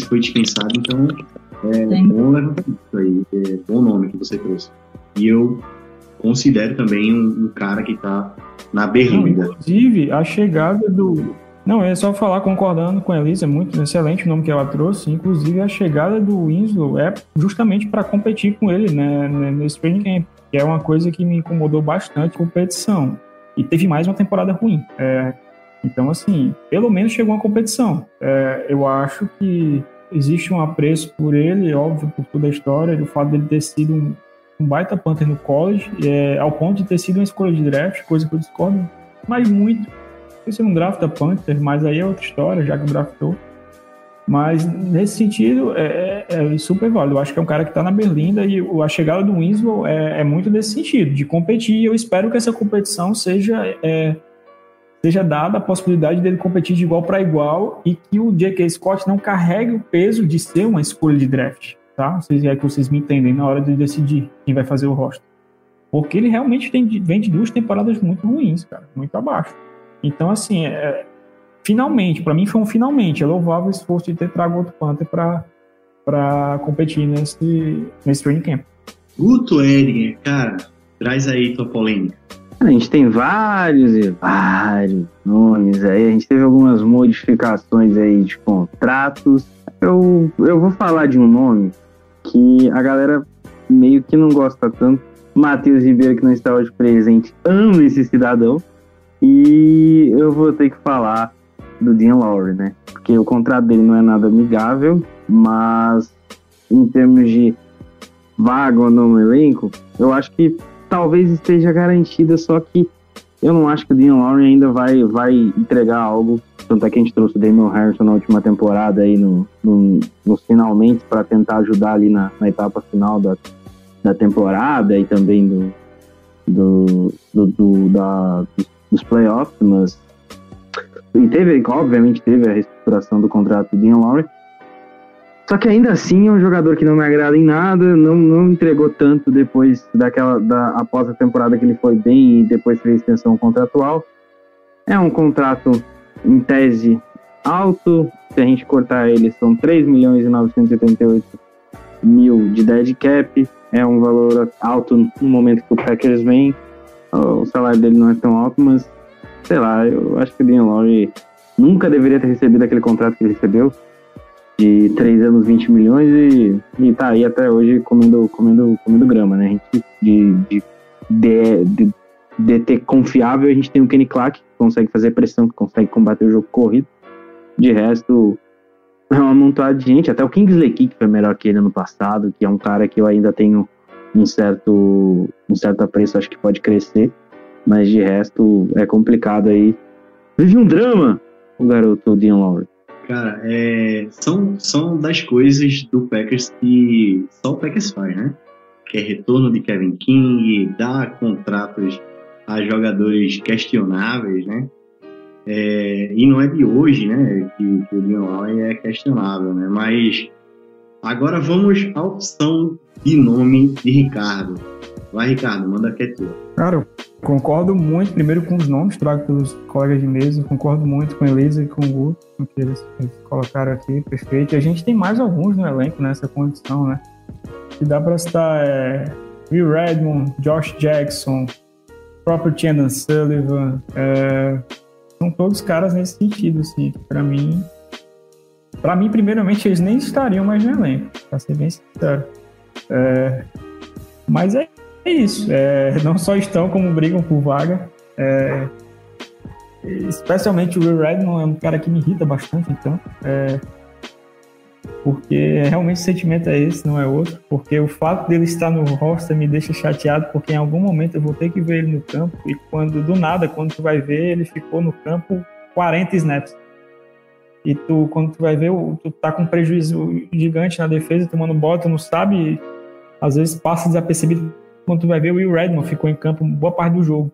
foi dispensado, então é Sim. bom levantar isso aí, é bom nome que você trouxe. E eu considero também um, um cara que tá na berlinda. inclusive, a chegada do. Não, é só falar concordando com a Elisa, é muito excelente o nome que ela trouxe. Inclusive, a chegada do Winslow é justamente para competir com ele né, né, nesse training camp, que é uma coisa que me incomodou bastante competição. E teve mais uma temporada ruim. É, então, assim, pelo menos chegou uma competição. É, eu acho que existe um apreço por ele, óbvio, por toda a história, do fato dele ter sido um, um baita Panther no college, é, ao ponto de ter sido uma escolha de draft, coisa que eu discordo, mas muito. Você não drafta Panther, mas aí é outra história, já que draftou. Mas nesse sentido, é, é- é super válido. Eu acho que é um cara que está na Berlinda e a chegada do Winslow é, é muito nesse sentido, de competir. Eu espero que essa competição seja, é, seja dada a possibilidade dele competir de igual para igual e que o J.K. Scott não carregue o peso de ser uma escolha de draft, tá? Vocês é que vocês me entendem na hora de decidir quem vai fazer o roster. Porque ele realmente tem, vem de duas temporadas muito ruins, cara, muito abaixo. Então, assim, é, finalmente, para mim foi um finalmente. É louvável o esforço de ter trago outro Panther para competir nesse, nesse training camp. Guto Edinger, cara, traz aí tua polêmica. A gente tem vários e vários nomes aí. A gente teve algumas modificações aí de contratos. Eu, eu vou falar de um nome que a galera meio que não gosta tanto. Matheus Ribeiro, que não está hoje presente, ama esse cidadão. E eu vou ter que falar do Dean Lowry, né? Porque o contrato dele não é nada amigável, mas em termos de vaga no elenco, eu acho que talvez esteja garantida, só que eu não acho que o Dean Lowry ainda vai, vai entregar algo. Tanto é que a gente trouxe o Damian Harrison na última temporada aí no, no, nos finalmente para tentar ajudar ali na, na etapa final da, da temporada e também do, do, do, do- da, dos playoffs, mas e teve, obviamente teve a reestruturação do contrato do Dean Lowry. Só que ainda assim é um jogador que não me agrada em nada, não, não entregou tanto depois daquela da após a temporada que ele foi bem e depois fez extensão contratual. É um contrato em tese alto, se a gente cortar ele são 3 milhões e 988 mil de dead cap, é um valor alto no momento que o Packers vem. O salário dele não é tão alto, mas sei lá, eu acho que o Dean Lowry nunca deveria ter recebido aquele contrato que ele recebeu. De 3 anos, 20 milhões e, e tá aí até hoje comendo, comendo, comendo grama, né? A gente, de, de, de, de, confiável, a gente tem o Kenny Clark, que consegue fazer pressão, que consegue combater o jogo corrido. De resto, é uma montada de gente, até o Kingsley que foi melhor que ele ano passado, que é um cara que eu ainda tenho um certo, um certo apreço, acho que pode crescer, mas de resto é complicado aí. Vive um drama, o garoto Dean Lowry. Cara, é, são, são das coisas do Packers que só o Packers faz, né? Que é retorno de Kevin King, dar contratos a jogadores questionáveis, né? É, e não é de hoje, né? Que, que o Dean Lowry é questionável, né? Mas agora vamos à opção de nome de Ricardo. Vai, Ricardo, manda que é tua. Cara, concordo muito, primeiro com os nomes tragos pelos colegas de mesa, concordo muito com a Elisa e com o Gu, com que eles, colocaram aqui, perfeito. E a gente tem mais alguns no elenco nessa condição, né? Que dá pra citar é, Will Redmond, Josh Jackson, próprio Chandon Sullivan, é, são todos caras nesse sentido, assim, pra mim, pra mim, primeiramente, eles nem estariam mais no elenco, pra ser bem sincero. É, mas é é isso. É, não só estão, como brigam por vaga. É, especialmente o Will Redmond é um cara que me irrita bastante, então. É, porque realmente o sentimento é esse, não é outro. Porque o fato dele estar no roster me deixa chateado, porque em algum momento eu vou ter que ver ele no campo. E quando, do nada, quando tu vai ver, ele ficou no campo 40 snaps. E tu, quando tu vai ver, tu tá com um prejuízo gigante na defesa, tomando bola, tu não sabe, às vezes passa desapercebido quando tu vai ver, o Will Redmond ficou em campo boa parte do jogo.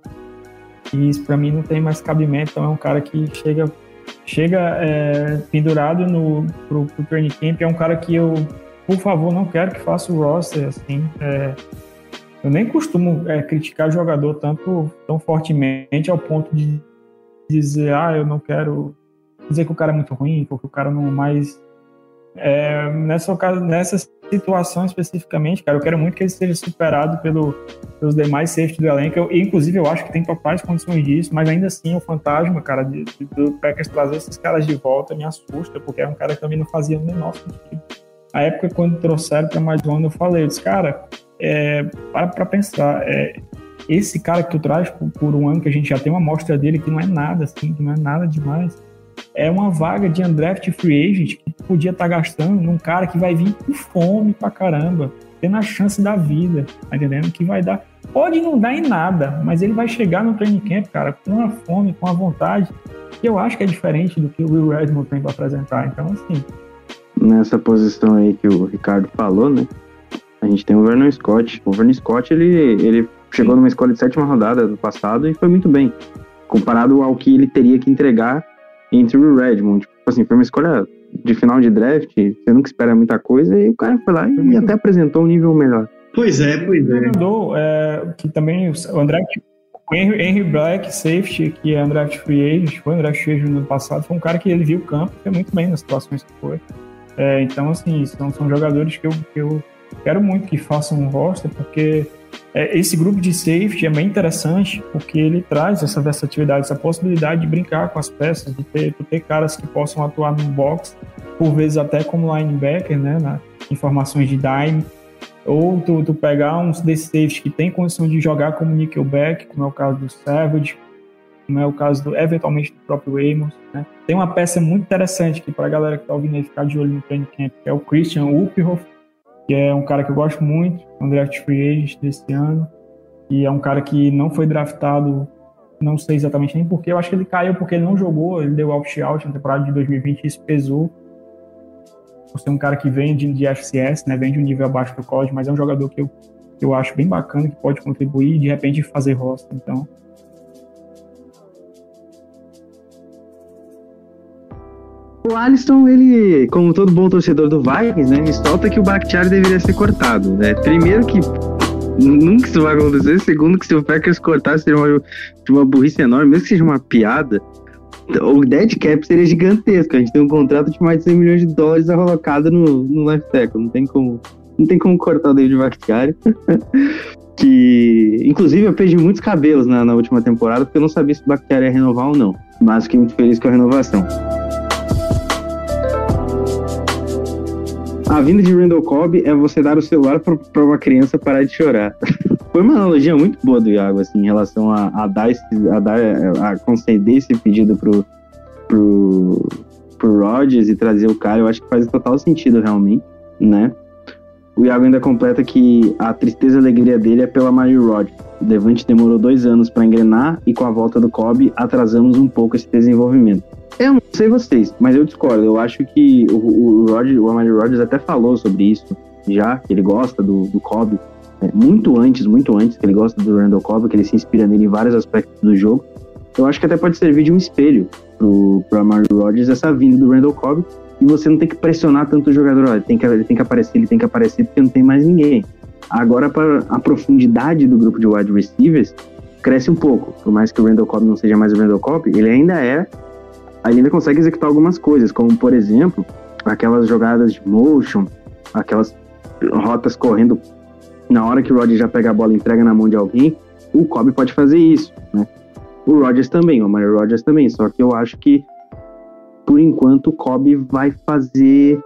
E isso para mim não tem mais cabimento. Então é um cara que chega chega é, pendurado no, pro, pro training camp. É um cara que eu, por favor, não quero que faça o roster. Assim, é, eu nem costumo é, criticar jogador tanto tão fortemente ao ponto de dizer, ah, eu não quero dizer que o cara é muito ruim, porque o cara não mais é, nessa, nessa situação especificamente, cara, eu quero muito que ele seja superado pelo, pelos demais safety do elenco. Eu, inclusive, eu acho que tem totais condições disso, mas ainda assim, o fantasma, cara, de, de, do Packers trazer esses caras de volta me assusta, porque é um cara que também não fazia o menor sentido. A época, quando trouxeram para mais ano, eu falei, eu disse, cara, é, para pra pensar, é, esse cara que tu traz por, por, um ano, que a gente já tem uma amostra dele, que não é nada, assim, que não é nada demais é uma vaga de undraft free agent que podia estar tá gastando num cara que vai vir com fome pra caramba, tendo a chance da vida, tá entendendo? Que vai dar. Pode não dar em nada, mas ele vai chegar no training camp, cara, com a fome, com a vontade, que eu acho que é diferente do que o Will Redmond tem para apresentar. Então, assim. Nessa posição aí que o Ricardo falou, né? A gente tem o Vernon Scott. O Vernon Scott, ele, ele chegou numa escola de sétima rodada do passado e foi muito bem. Comparado ao que ele teria que entregar entre o Redmond. Tipo assim, foi uma escolha de final de draft, você nunca espera muita coisa, e o cara foi lá e até apresentou um nível melhor. Pois é, pois é. Mandou, é que também o André Henry, Henry Black, safety, que é undraft free agent, foi undraft free agent no ano passado, foi um cara que ele viu o campo, foi muito bem nas situações que foi. É, então, assim, são, são jogadores que eu, que eu quero muito que façam um roster, porque esse grupo de safety é bem interessante porque ele traz essa versatilidade, essa possibilidade de brincar com as peças, de ter, de ter caras que possam atuar no box, por vezes até como linebacker, né, na, em formações de dime, ou tu, tu pegar uns desses safety que tem condição de jogar como nickelback, como é o caso do Savage, como é o caso do, eventualmente do próprio Amos, né? Tem uma peça muito interessante que para a galera que está ouvindo aí ficar de olho no training camp, que é o Christian Uphoff, que é um cara que eu gosto muito, um draft free agent desse ano, e é um cara que não foi draftado, não sei exatamente nem porquê, eu acho que ele caiu porque ele não jogou, ele deu opt-out na temporada de 2020 e isso pesou. Por ser um cara que vem de, de FCS, né, vem de um nível abaixo do college, mas é um jogador que eu, que eu acho bem bacana, que pode contribuir e de repente fazer roster, então... O Alisson, ele, como todo bom torcedor do Vikings, né, me solta que o Bakhtiari deveria ser cortado. Né? Primeiro que nunca isso vai acontecer. Segundo que se o Packers cortar seria uma, uma burrice enorme, mesmo que seja uma piada. O dead cap seria gigantesco. A gente tem um contrato de mais de 100 milhões de dólares alocado no, no left tackle. Não tem como, não tem como cortar o David Bakhtiari. que, inclusive, eu perdi muitos cabelos na, na última temporada porque eu não sabia se o Bakhtiari ia renovar ou não. Mas fiquei muito feliz com a renovação. A vinda de Randall Cobb é você dar o celular pra uma criança parar de chorar. Foi uma analogia muito boa do Iago, assim, em relação a, a dar esse, a dar, a conceder esse pedido pro, pro, pro Rodgers e trazer o cara. Eu acho que faz total sentido, realmente, né? O Iago ainda completa que a tristeza e alegria dele é pela Mary Rodgers. O Devante demorou dois anos para engrenar e com a volta do Cobb atrasamos um pouco esse desenvolvimento. Eu não sei vocês, mas eu discordo. Eu acho que o, o, Roger, o Amari Rodgers até falou sobre isso já, que ele gosta do, do Cobb. É, muito antes, muito antes, que ele gosta do Randall Cobb, que ele se inspira nele em vários aspectos do jogo. Eu acho que até pode servir de um espelho pro, pro Amari Rodgers essa vinda do Randall Cobb e você não tem que pressionar tanto o jogador. Ele, tem que, ele tem que aparecer, ele tem que aparecer porque não tem mais ninguém. Agora, para a profundidade do grupo de wide receivers, cresce um pouco. Por mais que o Randall Cobb não seja mais o Randall Cobb, ele ainda é ainda consegue executar algumas coisas, como por exemplo, aquelas jogadas de motion, aquelas rotas correndo na hora que o Rodgers já pega a bola e entrega na mão de alguém, o Kobe pode fazer isso, né? O Rodgers também, o Mario Rodgers também, só que eu acho que por enquanto o Kobe vai fazer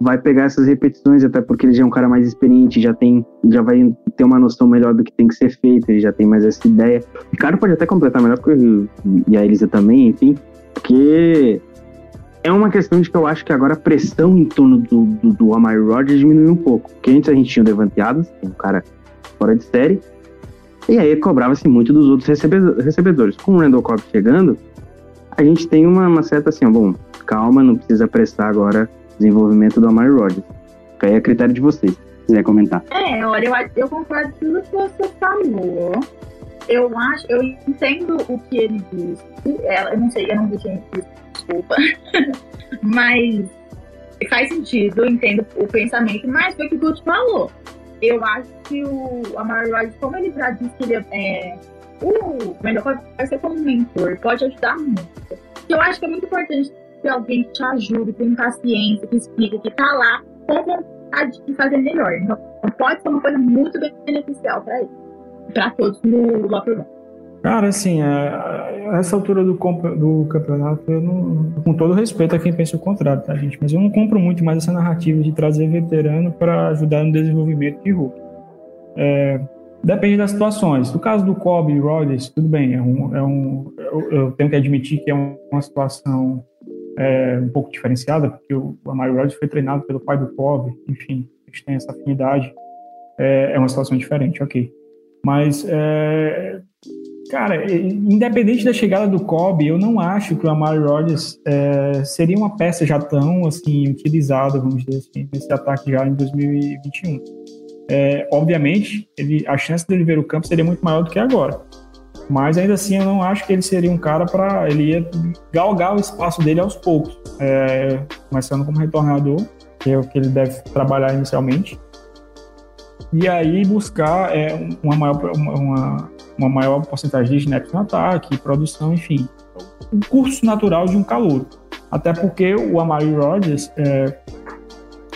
vai pegar essas repetições, até porque ele já é um cara mais experiente, já tem, já vai ter uma noção melhor do que tem que ser feito, ele já tem mais essa ideia. O cara pode até completar melhor que e a Elisa também, enfim, porque é uma questão de que eu acho que agora a pressão em torno do, do, do Amari Rodgers diminuiu um pouco. Porque antes a gente tinha o Devante Adams, é um cara fora de série, e aí cobrava-se muito dos outros recebedores. Com o Randall Cobb chegando, a gente tem uma, uma certa assim, bom, calma, não precisa apressar agora o desenvolvimento do Amari Rodgers. Fica aí a critério de vocês, se quiser comentar. É, olha, eu, eu concordo com tudo que você falou eu acho, eu entendo o que ele disse. Ela, eu não sei, eu não vi disse, desculpa. mas faz sentido, eu entendo o pensamento, mas foi o que o Guto falou. Eu acho que o Amari Rodgers, como ele já disse que ele é. O Wendell vai ser como mentor, pode ajudar muito. Eu acho que é muito importante ter alguém que te ajude, tem paciência, que explica, que tá lá com vontade de fazer melhor. Então, pode ser uma coisa muito beneficial para ele para todos no locker room. Cara, assim, a, essa altura do, do campeonato, eu não, com todo respeito a quem pensa o contrário, tá, gente? Mas eu não compro muito mais essa narrativa de trazer veterano para ajudar no desenvolvimento de Hulk. É, depende das situações. No caso do Kobe e Rodgers, tudo bem, é um, é um, eu, eu, tenho que admitir que é uma situação é, um pouco diferenciada, porque o Amari Rodgers foi treinado pelo pai do Kobe, enfim, eles têm essa afinidade. É, é uma situação diferente, ok. Mas, é, cara, independente da chegada do Kobe, eu não acho que o Amari Rodgers é, seria uma peça já tão assim utilizada, vamos dizer assim, nesse ataque já em 2021. É, obviamente, ele, a chance dele ver o campo seria muito maior do que agora. Mas ainda assim, eu não acho que ele seria um cara para. Ele ia galgar o espaço dele aos poucos, é, começando como retornador, que é o que ele deve trabalhar inicialmente e aí buscar é, uma, maior, uma, uma maior porcentagem de snaps no ataque, produção, enfim. O curso natural de um calor. Até porque o Amari Rodgers é,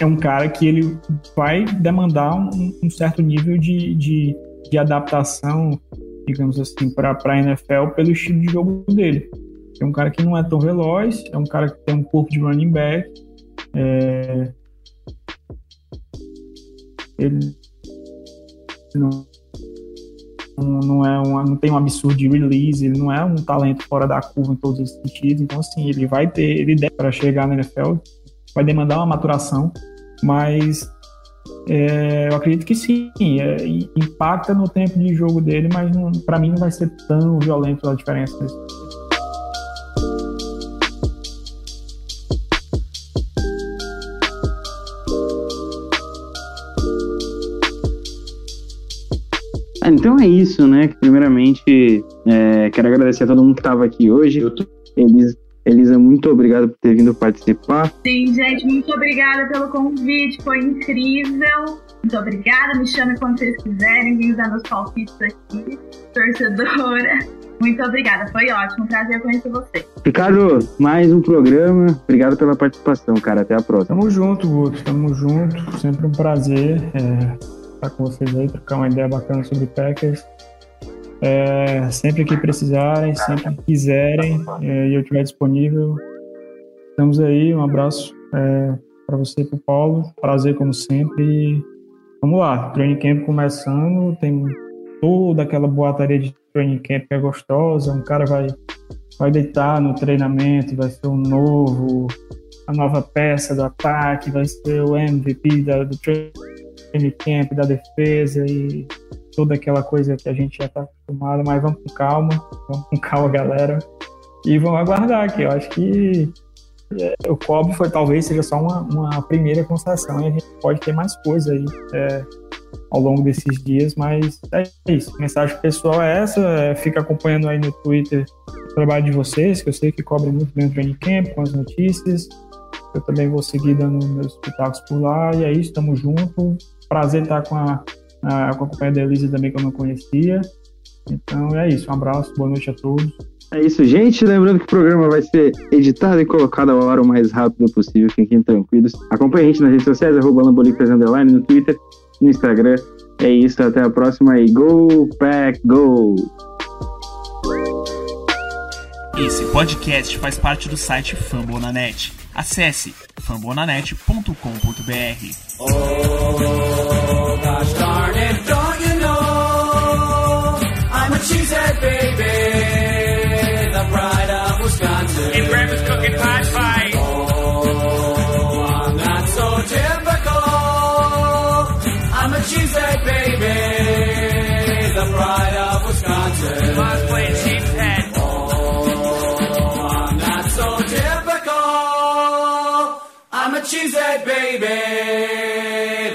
é um cara que ele vai demandar um, um certo nível de, de, de, adaptação, digamos assim, para a NFL pelo estilo de jogo dele. É um cara que não é tão veloz, é um cara que tem um corpo de running back. É, ele não, não, é uma, não tem um absurdo de release, ele não é um talento fora da curva em todos os sentidos. Então, assim, ele vai ter, ele deve para chegar na NFL, vai demandar uma maturação, mas é, eu acredito que sim, é, impacta no tempo de jogo dele, mas para mim não vai ser tão violento a diferença. Então é isso, né? Primeiramente, é, quero agradecer a todo mundo que estava aqui hoje. Elisa, Elisa, muito obrigado por ter vindo participar. Sim, gente, muito obrigada pelo convite, foi incrível. Muito obrigada, me chame quando vocês quiserem, vim usar meus palpites aqui, torcedora. Muito obrigada, foi ótimo, prazer conhecer você. Ricardo, mais um programa, obrigado pela participação, cara, até a próxima. Tamo junto, Guto, tamo junto, sempre um prazer. É estar com vocês aí, trocar uma ideia bacana sobre Packers. É, sempre que precisarem, sempre que quiserem é, e eu estiver disponível, estamos aí. Um abraço. É, para você e pro Paulo. Prazer como sempre. E vamos lá, training camp começando, tem toda aquela boataria de training camp que é gostosa, um cara vai vai deitar no treinamento, vai ser o novo, a nova peça do ataque, vai ser o MVP da, do training camp, da defesa e toda aquela coisa que a gente já está acostumado, mas vamos com calma, vamos com calma, galera. E vamos aguardar aqui. Eu acho que é, o COB foi talvez seja só uma, uma primeira constatação e a gente pode ter mais coisa aí é, ao longo desses dias, mas é isso. Mensagem pessoal é essa. É, fica acompanhando aí no Twitter o trabalho de vocês, que eu sei que cobre muito bem o training camp, com as notícias. Eu também vou seguir dando meus pitacos por lá. E é isso, estamos juntos. Prazer estar com a, a, com a companhia da Elisa também, que eu não conhecia. Então é isso, um abraço, boa noite a todos. É isso, gente. Lembrando que o programa vai ser editado e colocado a hora o mais rápido possível. Fiquem tranquilos. Acompanhe a gente nas redes sociais, arroba Lambolicas Underline, no Twitter, no Instagram. É isso, até a próxima e Go Pack Go! Esse podcast faz parte do site Fambonanet. Acesse fambonanet.com.br. Oh,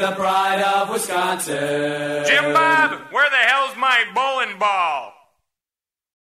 the pride of Wisconsin. Jim Bob, where the hell's my bowling ball?